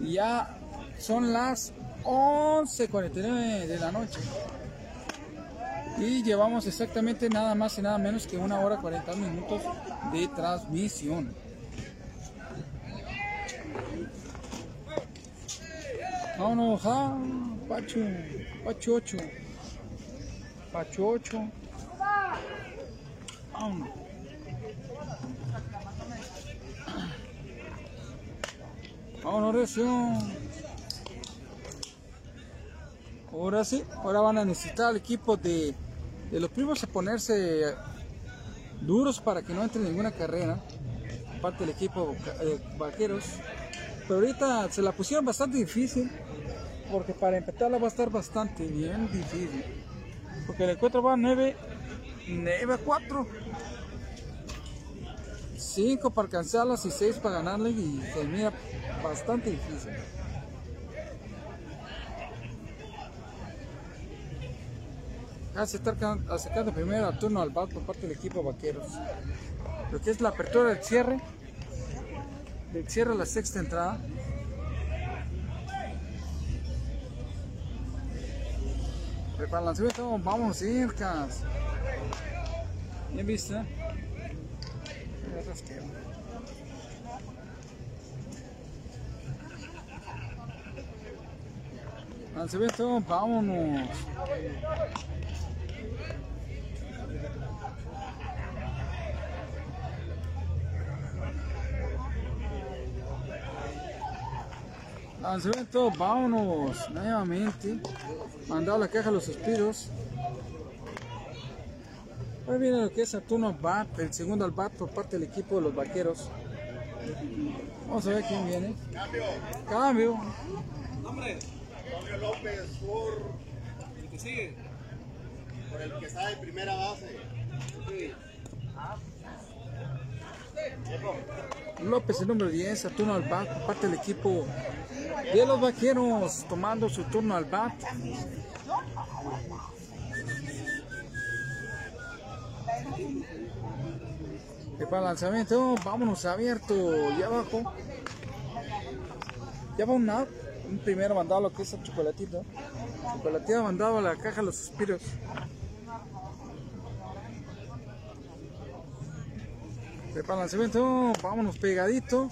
Y ya son las 11.49 de la noche. Y llevamos exactamente nada más y nada menos que una hora 40 minutos de transmisión. Vámonos, ja, Pacho, Pachocho, Pachocho. Vámonos. Vámonos, Recio. Ahora sí, ahora van a necesitar al equipo de, de los primos a ponerse duros para que no entre en ninguna carrera. Aparte del equipo eh, vaqueros. Pero ahorita se la pusieron bastante difícil. Porque para empezarla va a estar bastante bien difícil. Porque el encuentro va 9, 9 a 4. 5 para alcanzarlas y 6 para ganarle y se mira bastante difícil. Ya se está acerca- acercando primero al turno al bat por parte del equipo vaqueros. Lo que es la apertura del cierre. Del cierre a la sexta entrada. El lanzamiento, vamos cercas. Bien rasqueo. Lanzamiento, vámonos. Lanzamiento, vámonos. Nuevamente. Mandado la caja a los suspiros. Ahora viene lo que es Saturno bat, el segundo al bat por parte del equipo de los vaqueros. Vamos a ver quién viene. Cambio. Nombre. Antonio López por. El que sigue. Por el que está en primera base. López, el número 10, Saturno al bat por parte del equipo de los vaqueros, tomando su turno al bat. Y para el lanzamiento, vámonos abierto y abajo. Ya va un out, un primero mandado lo que es el chocolatito. Chocolatito mandado a la caja de los suspiros. Prepara el lanzamiento, vámonos pegadito.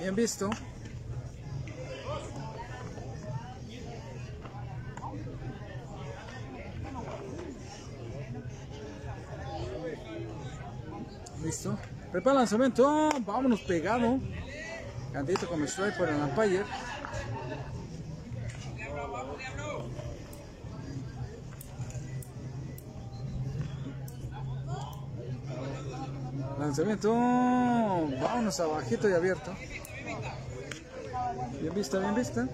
Bien visto. Listo. Prepara el lanzamiento, vámonos pegado. Cantito con strike por el umpire. Lanzamiento, vámonos abajito y abierto. Bien vista, bien vista.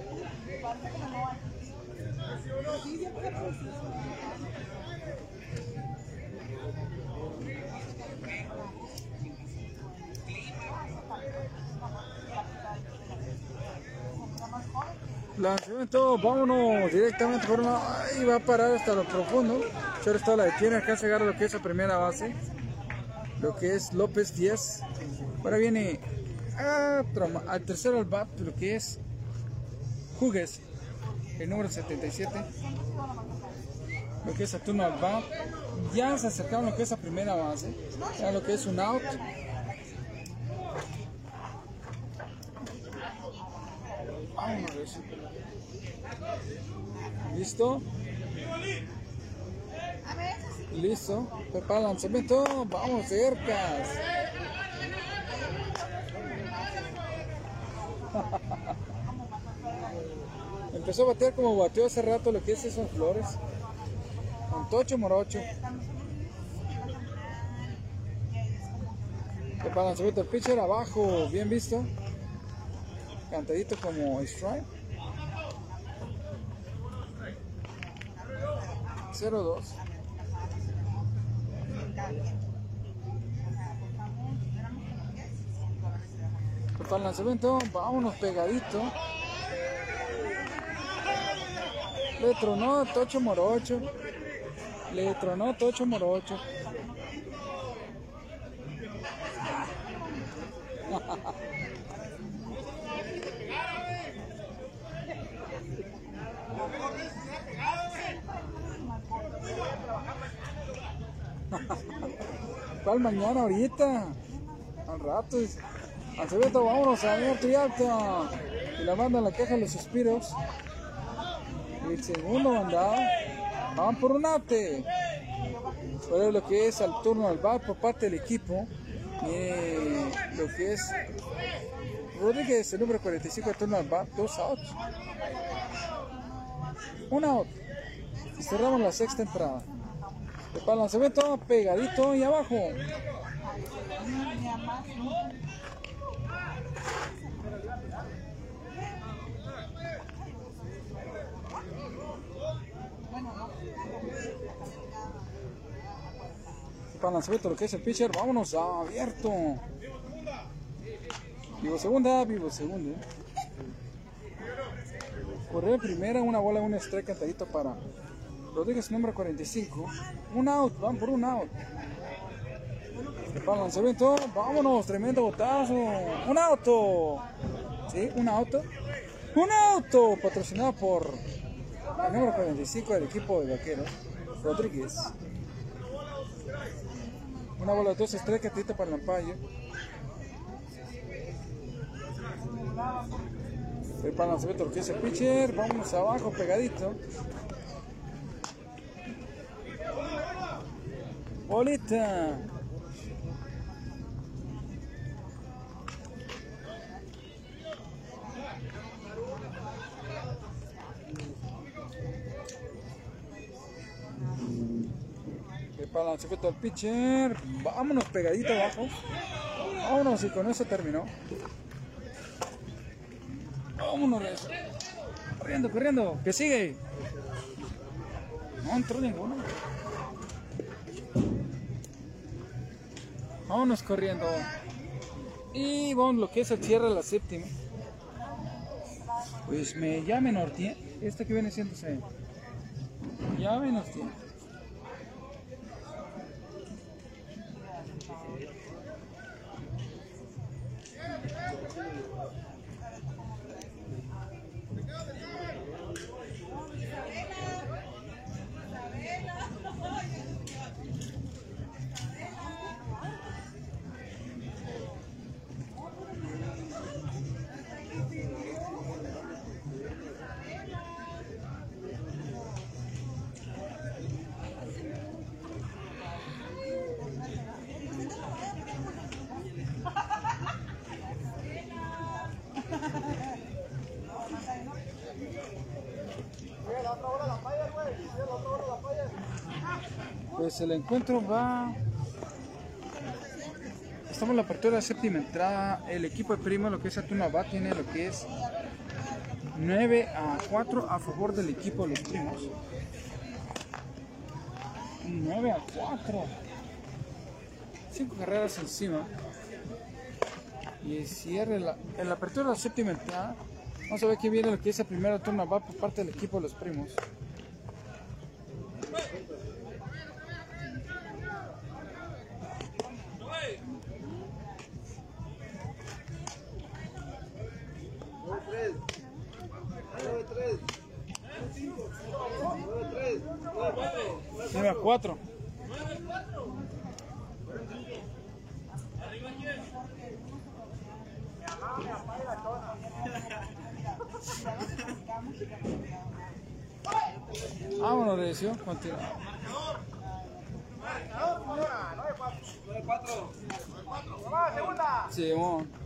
Lanzamiento, vámonos directamente por una. Ahí va a parar hasta lo profundo. Está la detiene, alcanza a agarrar lo que es la primera base. Lo que es López 10. Ahora viene a troma- al tercero al bat, lo que es Jugues, el número 77. Lo que es Saturno al bat. Ya se acercaron lo que es la primera base. Ya lo que es un out. Vámonos, Reci. ¿Listo? Listo. Prepara lanzamiento. Vamos, cercas. Empezó a batear como bateó hace rato lo que es esos flores. Con tocho morocho. Prepara lanzamiento. El pitcher abajo. Bien visto. Cantadito como strike. 0-2. Para el lanzamiento, vámonos pegadito. Le tronó Tocho Morocho. Le tronó Tocho Morocho. ¿Cuál mañana, ahorita? Al rato. dice. Acevedo, vámonos a ver y alta. Y la banda la caja los suspiros. Y el segundo mandado. Van por un ate. Pero lo que es al turno al bar por parte del equipo. Viene lo que es Rodríguez, el número 45 de turno al bar. Dos outs. Un out. Y cerramos la sexta El lanzamiento pegadito y abajo. Para lanzamiento lo que es el pitcher, vámonos abierto. Vivo segunda, vivo segundo. Correr primera, una bola, un strike cantadito para Rodríguez número 45. Un out, van por un out. Para el lanzamiento, vámonos, tremendo botazo. Un auto. Sí, un auto. Un auto patrocinado por el número 45 del equipo de vaqueros, Rodríguez. Una bola de dos estrellas cantadito para el para el lanzamiento lo que es el pitcher, vámonos abajo pegadito. Bolita. El lanzamiento al pitcher, vámonos pegadito abajo. Vámonos y con eso terminó. Vámonos, corriendo, corriendo, que sigue. No entró ninguno. Vámonos corriendo. Y vamos lo que es el cierre de la séptima. Pues me ya me norteé. Este que viene siendo se. Ya me norteé. Pues el encuentro va. Estamos en la apertura de la séptima entrada. El equipo de Primo, lo que es va, tiene lo que es 9 a 4 a favor del equipo de los primos. 9 a 4. 5 carreras encima. Y el cierre, la, la apertura de la séptima entrada. Vamos a ver qué viene lo que es el primer turno va por parte del equipo de los primos. 9 a 4. 9 a 4. Arriba quién. Vámonos, Recio. Marcador. Marcador, 9 a 4. 9 a 4. Segunda. Sí, vamos.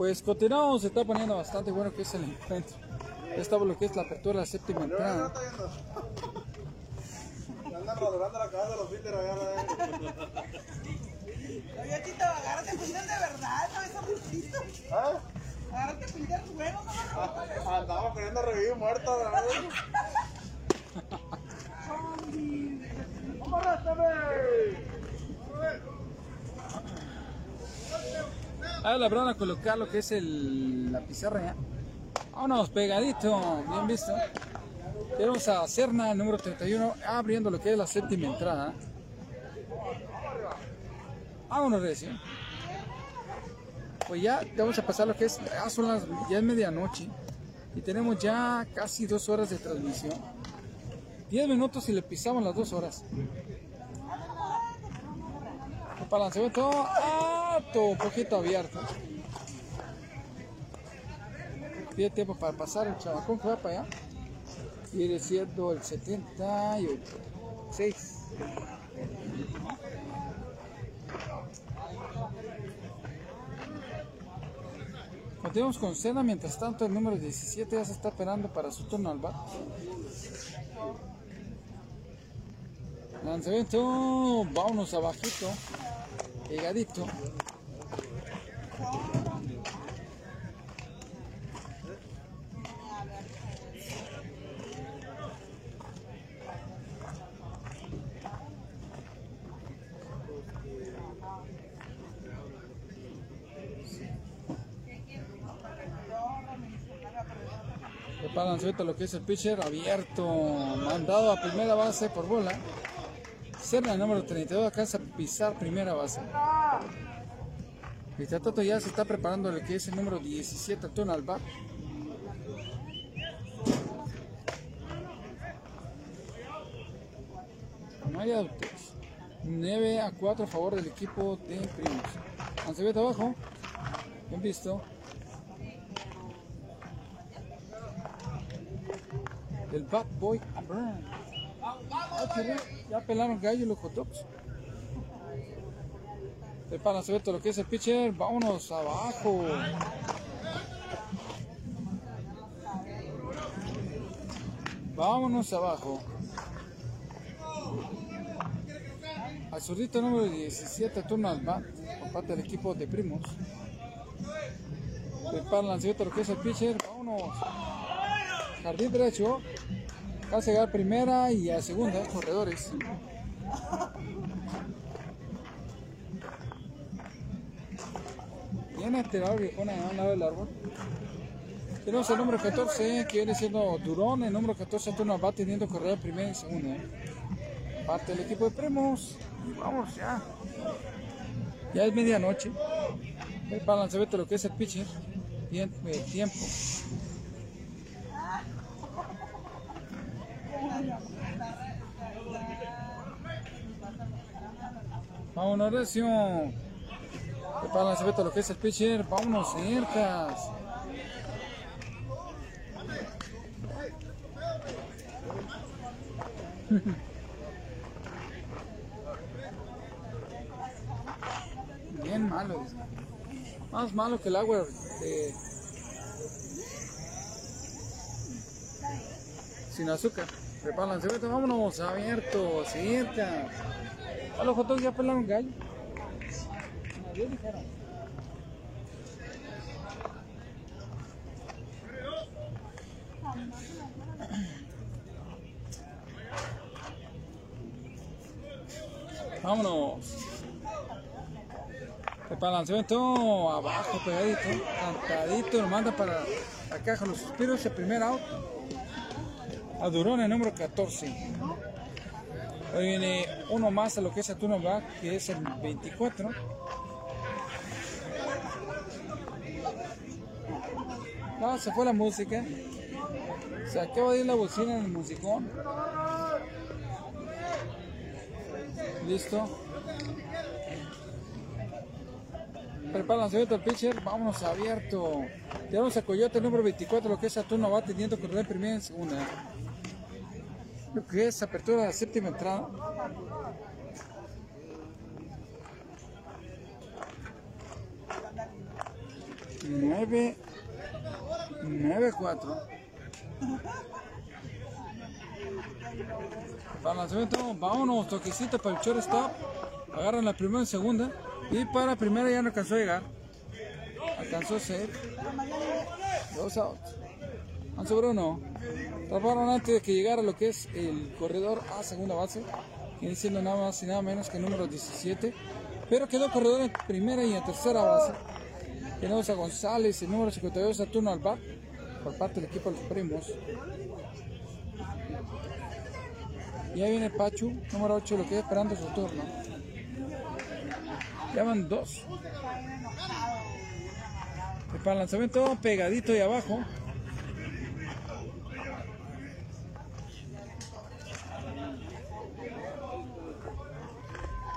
Pues continuamos, se está poniendo bastante bueno que es el encuentro. Esta lo que es la apertura de la séptima entrada. Me andan rodando la cabeza los filtros allá. Oye, Chito, agárrate a pintar de verdad, no es aburrido. ¿Ah? Agárrate a pintar juego, no Andamos queriendo revivir muertos. ¿verdad? ¡Vámonos, hombre! Ahora la van a colocar lo que es el, la pizarra ya. Vámonos, pegadito, bien visto. Tenemos a Cerna, número 31, abriendo lo que es la séptima entrada. Vámonos, Recio. Pues ya vamos a pasar lo que es, ya son las, ya es medianoche. Y tenemos ya casi dos horas de transmisión. 10 minutos y le pisamos las dos horas. El balanceamiento un poquito abierto. Tiene tiempo para pasar el chabacón que va para allá. Viene siendo el 78. 6. Continuamos con Cena, mientras tanto el número 17 ya se está esperando para su turno al bat. Lanzamiento, vámonos abajito, pegadito. Prepara el lanzamiento lo que es el pitcher abierto, mandado a primera base por bola. Serna, el número 32, alcanza a pisar primera base. El Tatato ya se está preparando lo que es el número 17, turno al bat. No hay autos. 9 a 4 a favor del equipo de Primos. Lanzamiento abajo. Bien visto. El Bad Boy Burn. Ya pelaron gallo los hot dogs. El lanzamiento lo que es el pitcher. Vámonos abajo. Vámonos abajo. Al zurdito número 17, turno al bat, por parte del equipo de primos. Prepara el lanzamiento lo que es el pitcher. Vámonos. Jardín derecho. Casi llegar a primera y a segunda, corredores. Viene tirado el viejón allá al lado del árbol. Tenemos el número 14, que viene siendo Durón. El número 14 turno va teniendo corredor primera y segunda. Parte del equipo de primos. Y vamos ya. Ya es medianoche. El lanzamiento lo que es el pitcher. Bien, tiempo. Vámonos, Recio. El lanzamiento lo que es el pitcher. Vámonos, cercas. Bien malo. Más malo que el agua sin azúcar. El lanzamiento. Vámonos, abierto, cerca. A los fotos ya pelaron gallo. Vámonos. El abajo, pegadito, cantadito, lo manda para la caja los suspiros, el primer out. A Durón, el número 14. Hoy viene uno más a lo que es Saturno Back, que es el 24. Ah, se fue la música. Se acaba de ir la bocina en el musicón. Listo. Prepara el lanzamiento del pitcher. Vámonos abierto. Tenemos a Coyote número 24, lo que es Saturno va teniendo correr en primera. Lo que es apertura de la séptima entrada. Nueve, nueve, cuatro. Para lanzamiento, vámonos, toquecito para el shortstop. Agarran la primera y segunda. Y para primera ya no alcanzó a llegar. Alcanzó a ser. Dos outs. Anzo Bruno. Taparon antes de que llegara lo que es el corredor a segunda base. Viene siendo nada más y nada menos que el número 17. Pero quedó corredor en primera y en tercera base. Tenemos a González, el número 52, Saturno al bat. Por parte del equipo de los primos. Y ahí viene Pachu, número 8, lo que es esperando su turno. Ya van dos. Para el lanzamiento pegadito y abajo.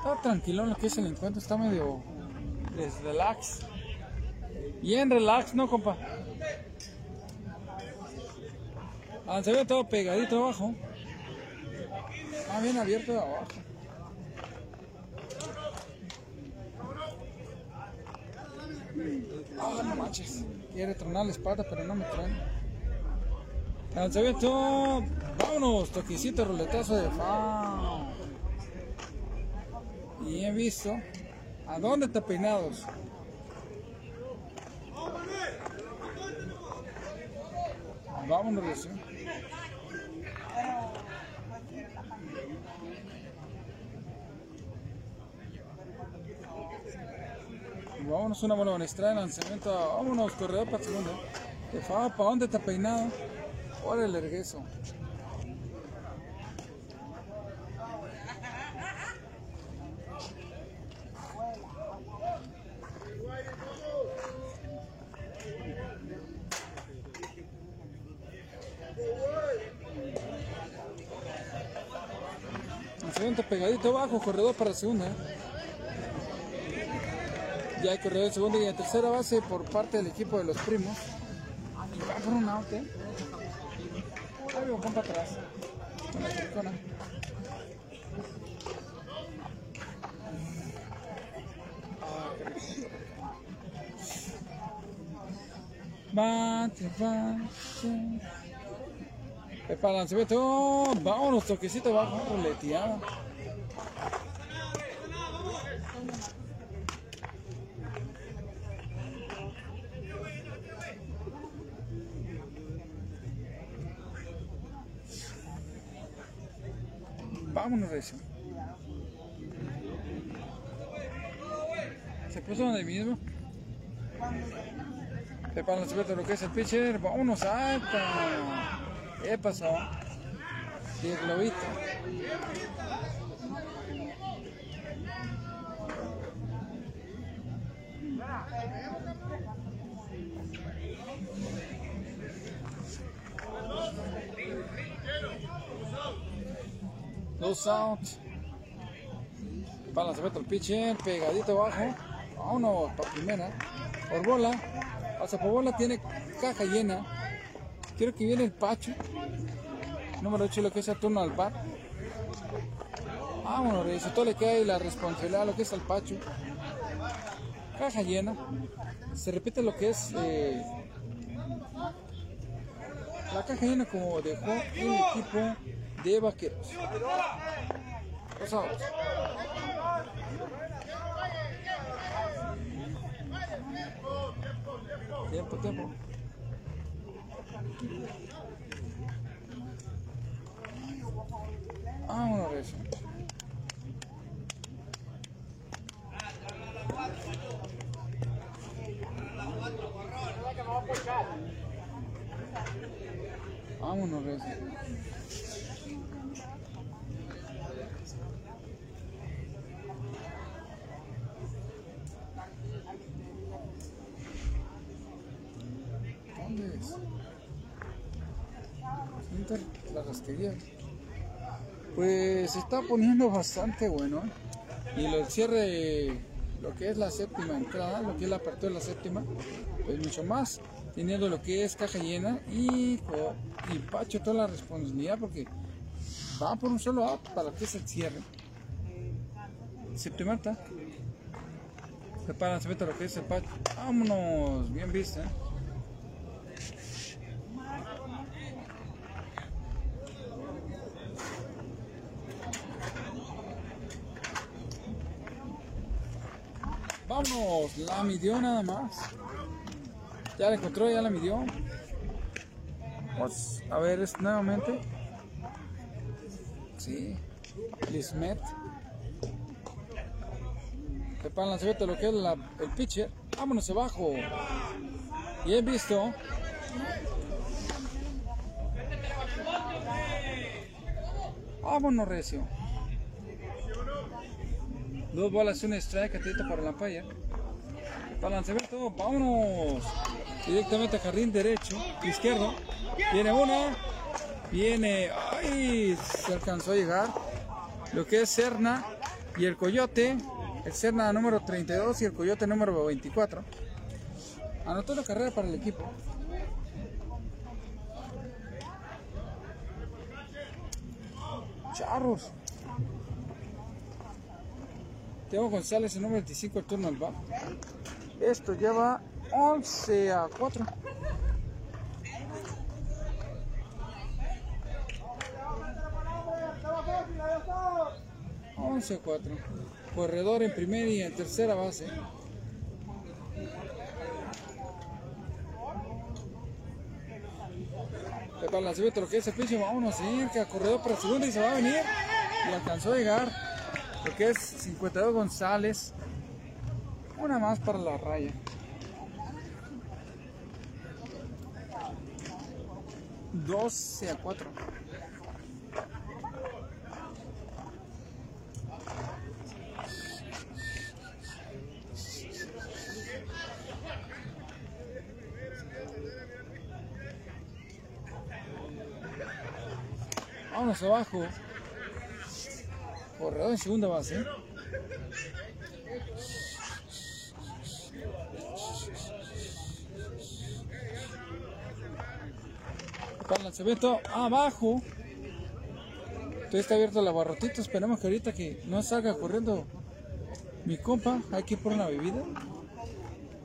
Está tranquilo lo que es el encuentro, está medio des- relax. Bien relax, ¿no, compa? Ah, se ve todo pegadito abajo. Ah, bien abierto de abajo. Ah, no manches. Quiere tronar la espalda, pero no me truena. Lanzamiento. Vámonos, toquecito, roletazo de FAO. Y he visto. ¿A dónde está peinados? Vámonos. Vámonos, una bola de lanzamiento. Vámonos, corredor para. De FAO, ¿para dónde está peinado? Ahora el ergueso. Pegadito abajo, corredor para segunda. Ya hay corredor de segunda y en tercera base por parte del equipo de los primos. Va por un out, ¿eh? Ahí va para atrás. Con la rico. Bate, bate. Pepa lanzamiento. Vámonos, toquecito abajo, ruleteada. Vámonos, Recio. Se puso donde mismo. Lanzamiento lo que es el pitcher. Vámonos, alta. ¿Qué pasó? El globito. Dos outs. Para lanzamiento el pitcher, pegadito abajo. Vámonos para primera. Por bola. Pasa por bola, tiene caja llena. Quiero que viene el Pacho. Número 8, lo que es el turno al bar. Vámonos, Reyes. Todo le queda ahí la responsabilidad, lo que es al Pacho. Caja llena. Se repite lo que es eh, la caja llena como dejó el equipo de vaqueros. Dos outs. Tiempo, tiempo. Vámonos, Recio. Vámonos, Recio. ¿Dónde es? La rasquería. Pues se está poniendo bastante bueno. Y lo cierre, lo que es la séptima entrada, lo que es la apertura de la séptima, pues mucho más. Teniendo lo que es caja llena y, y Pacho toda la responsabilidad porque va por un solo out para que se cierre. Séptima está. Preparan, se mete lo que es el Pacho. Vámonos, bien visto. ¿eh? Vámonos, la midió nada más. Ya la encontró, ya la midió. Vamos a ver es nuevamente. Sí. Lismet. Lanzamiento de lo que es el pitcher. Vámonos abajo. Bien visto. Vámonos, Recio. Dos bolas, un strike, atento para la paya. Para lanzamiento, vámonos. Directamente a jardín derecho, izquierdo. Viene una. Viene. ¡Ay! Se alcanzó a llegar. Lo que es Serna. Y el Coyote, el Cerna número 32 y el Coyote número 24. Anotó la carrera para el equipo. Charros. Teo González, el número 25, el turno al bar. Esto lleva 11 a 4. Once a 4. Corredor en primera y en tercera base. Para el lanzamiento, lo que es el pinche, vámonos, cerca, corredor para segunda y se va a venir. Y alcanzó a llegar lo que es 52 González. Una más para la raya. Doce a cuatro. Vámonos abajo. Corredor en segunda base. Para el lanzamiento abajo. Todavía está abierto la barrotita. Esperemos que ahorita que no salga corriendo mi compa. Hay que ir por una bebida.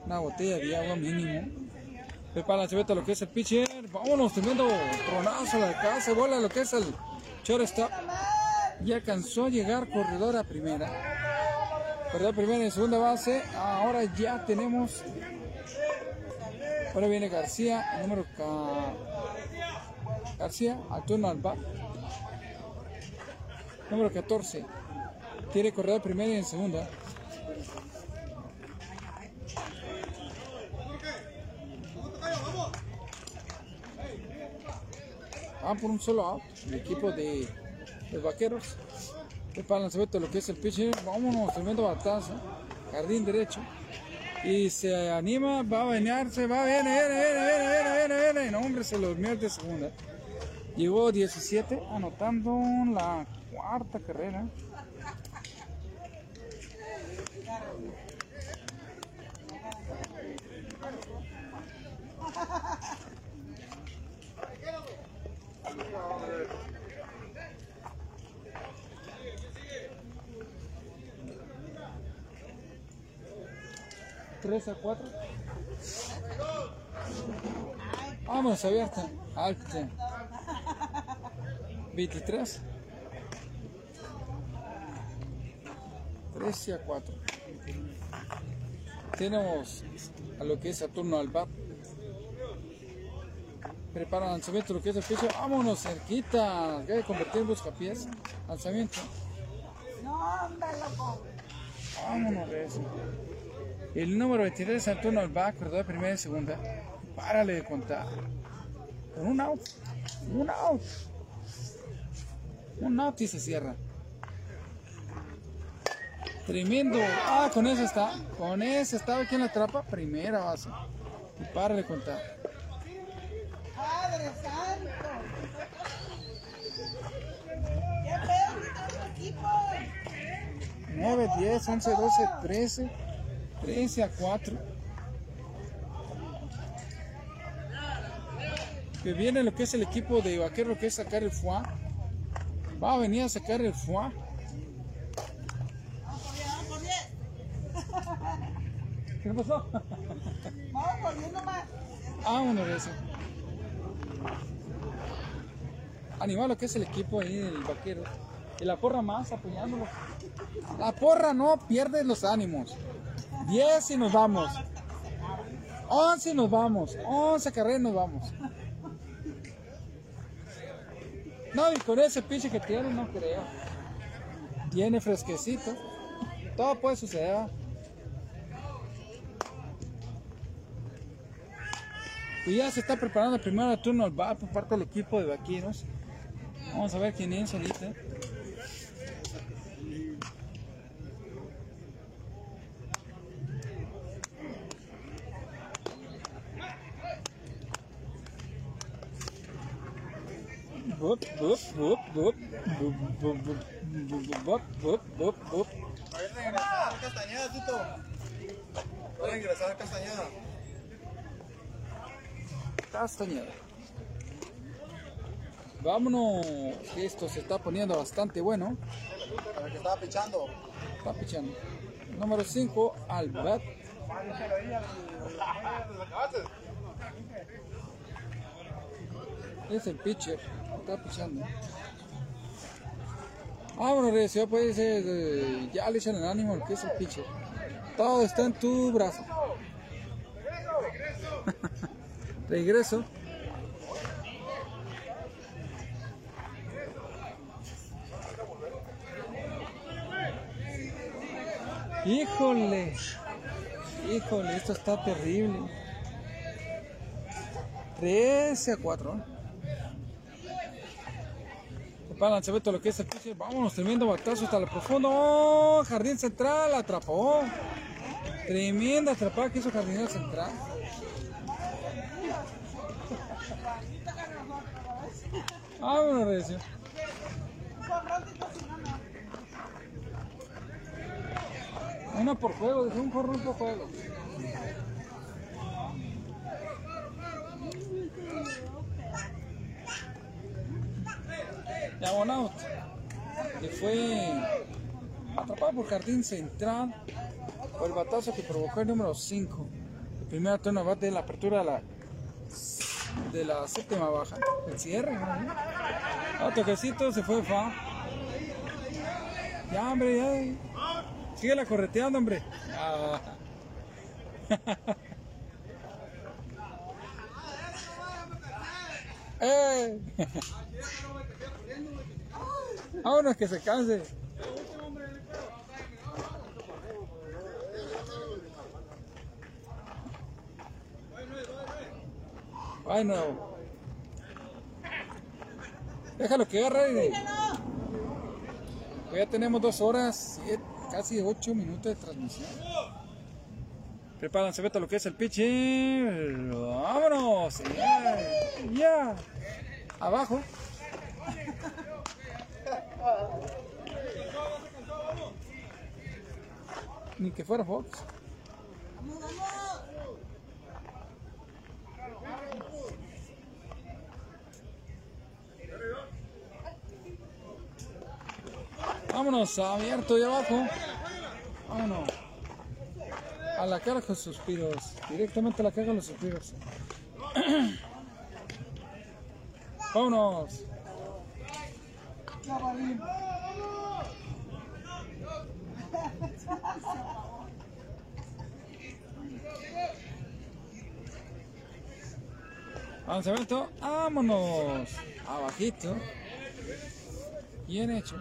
Una botella de agua mínimo. Para el lanzamiento lo que es el pitcher. Vámonos teniendo tronazo a la casa. Bola lo que es el shortstop. Y alcanzó a llegar corredor a primera. Corredor primera en segunda base. Ahora ya tenemos. Ahora viene García, número K. García, al turno al. Número 14. Tiene corredor primera y en segunda. Van por un solo out. El equipo de los vaqueros. Para el lanzamiento lo que es el pitcher. Vámonos, tremendo batazo. Jardín derecho. Y se anima, va a bañarse, va, viene, viene, viene, viene, viene, viene, viene. No, hombre, se lo durmió de segunda. Llegó 17, anotando la cuarta carrera. Tres a cuatro. Vamos, abierta. Alto. 23. 13 a 4. Tenemos a lo que es Saturno al bat. Prepara lanzamiento, lo que es el piso. Vámonos, cerquita. Hay que convertir en buscapiés. Lanzamiento. No, hombre, loco. Vámonos de eso. El número 23, Saturno al bat, corredor de primera y segunda. Párale de contar. Con un out. Un out. Un out y se cierra. Tremendo. Ah, con ese está. Con ese está aquí en la trapa. Primera base. Y para de contar. Padre Santo. ¿Qué pedo que trae tu equipo? 9, 10, 11, 12, 13. 13 a 4. Que viene lo que es el equipo de vaquero que es sacar el FUA. Va a venir a sacar el FUA. Vamos por 10, vamos por 10. ¿Qué pasó? Vamos por 10 nomás. Vámonos de eso. Animal lo que es el equipo ahí del vaquero. Y la porra más apoyándolo. La porra no pierde los ánimos. 10 y nos vamos. 11 y nos vamos. 11 carreras y nos vamos. No, y con ese pinche que tiene, no creo. Tiene fresquecito. Todo puede suceder. Y ya se está preparando el primer turno al bar por parte del equipo de vaqueros. Vamos a ver quién es ahorita. A ver, regresar a Castañeda, Tito. Voy a ingresar a Castañeda. Castañeda. Vámonos, esto se está poniendo bastante bueno. Para que estaba pichando. Está pichando. Número 5, al bat. Es el pitcher. Está pichando. Vámonos, Recio, pues eh, ya le echan el ánimo al que es el. Todo está en tu brazo. Regreso. Híjole. Híjole, esto está terrible. 13 a 4. Para lanzamiento lo que es el pitcher. Vámonos, tremendo batazo hasta el profundo. ¡Oh! Jardín central atrapó. Tremenda atrapada que hizo Jardín central. Vámonos, Recio. Una por juego, dice un jorrón por juego. One out. Que fue atrapado por Jardín Central por el batazo que provocó el número 5. El primer turno bate de la apertura de la, de la séptima baja. El cierre, ¿no? Ah, toquecito, se fue fa. Ya, hombre, ya. Sigue la correteando, hombre. Ah. ¡Eh! Vámonos que se canse. Bueno. Déjalo que agarre. Pues ya tenemos dos horas, casi ocho minutos de transmisión. Prepárense, vete lo que es el pitcher. Vámonos. Ya. ya. Abajo. Ni que fuera Fox. Vámonos, abierto y abajo. Vámonos. A la cara con suspiros. Directamente a la cara con los suspiros. Vámonos. Lanzamiento, vámonos. Abajito. Bien hecho.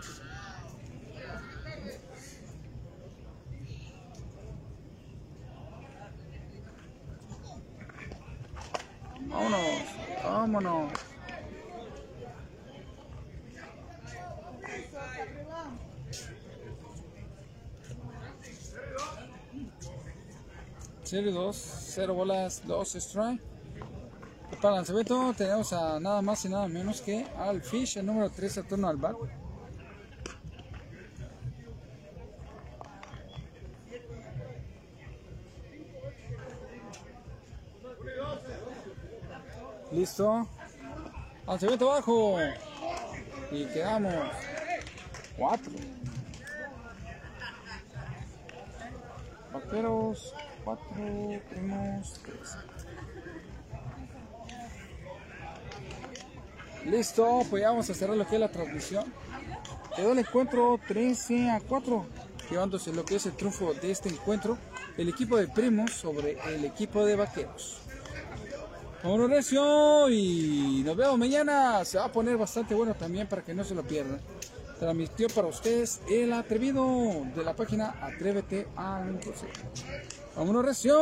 Vámonos, vámonos. Serie 2, 0 bolas, 2 strike. Para el lanzamiento tenemos a nada más y nada menos que al Fish, el número 3 a turno al bat. Listo. Lanzamiento bajo. Y quedamos 4. Vaqueros 4, primos 3. Listo, pues ya vamos a cerrar lo que es la transmisión. Quedó el encuentro 13 a 4, llevándose lo que es el triunfo de este encuentro, el equipo de primos sobre el equipo de vaqueros. Recio y nos vemos mañana. Se va a poner bastante bueno también para que no se lo pierdan. Transmitió para ustedes el atrevido de la página Atrévete a Imposible. Vámonos recio.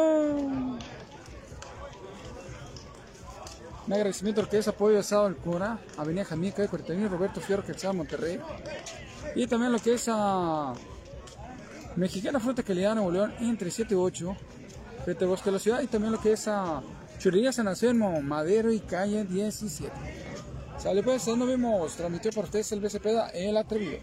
Un agradecimiento al que es apoyo de Estado del Cora, Avenida Jamaica de 41 Roberto Fierro, Quetzal, Monterrey. Y también lo que es a Mexicana Fruta Calidad Nuevo León entre 7 y 8, frente al Bosque de la Ciudad. Y también lo que es a Churrería San Anselmo, Madero y Calle 17. Sale pues, nos vemos. Transmitió por ustedes el BCP, el atrevido.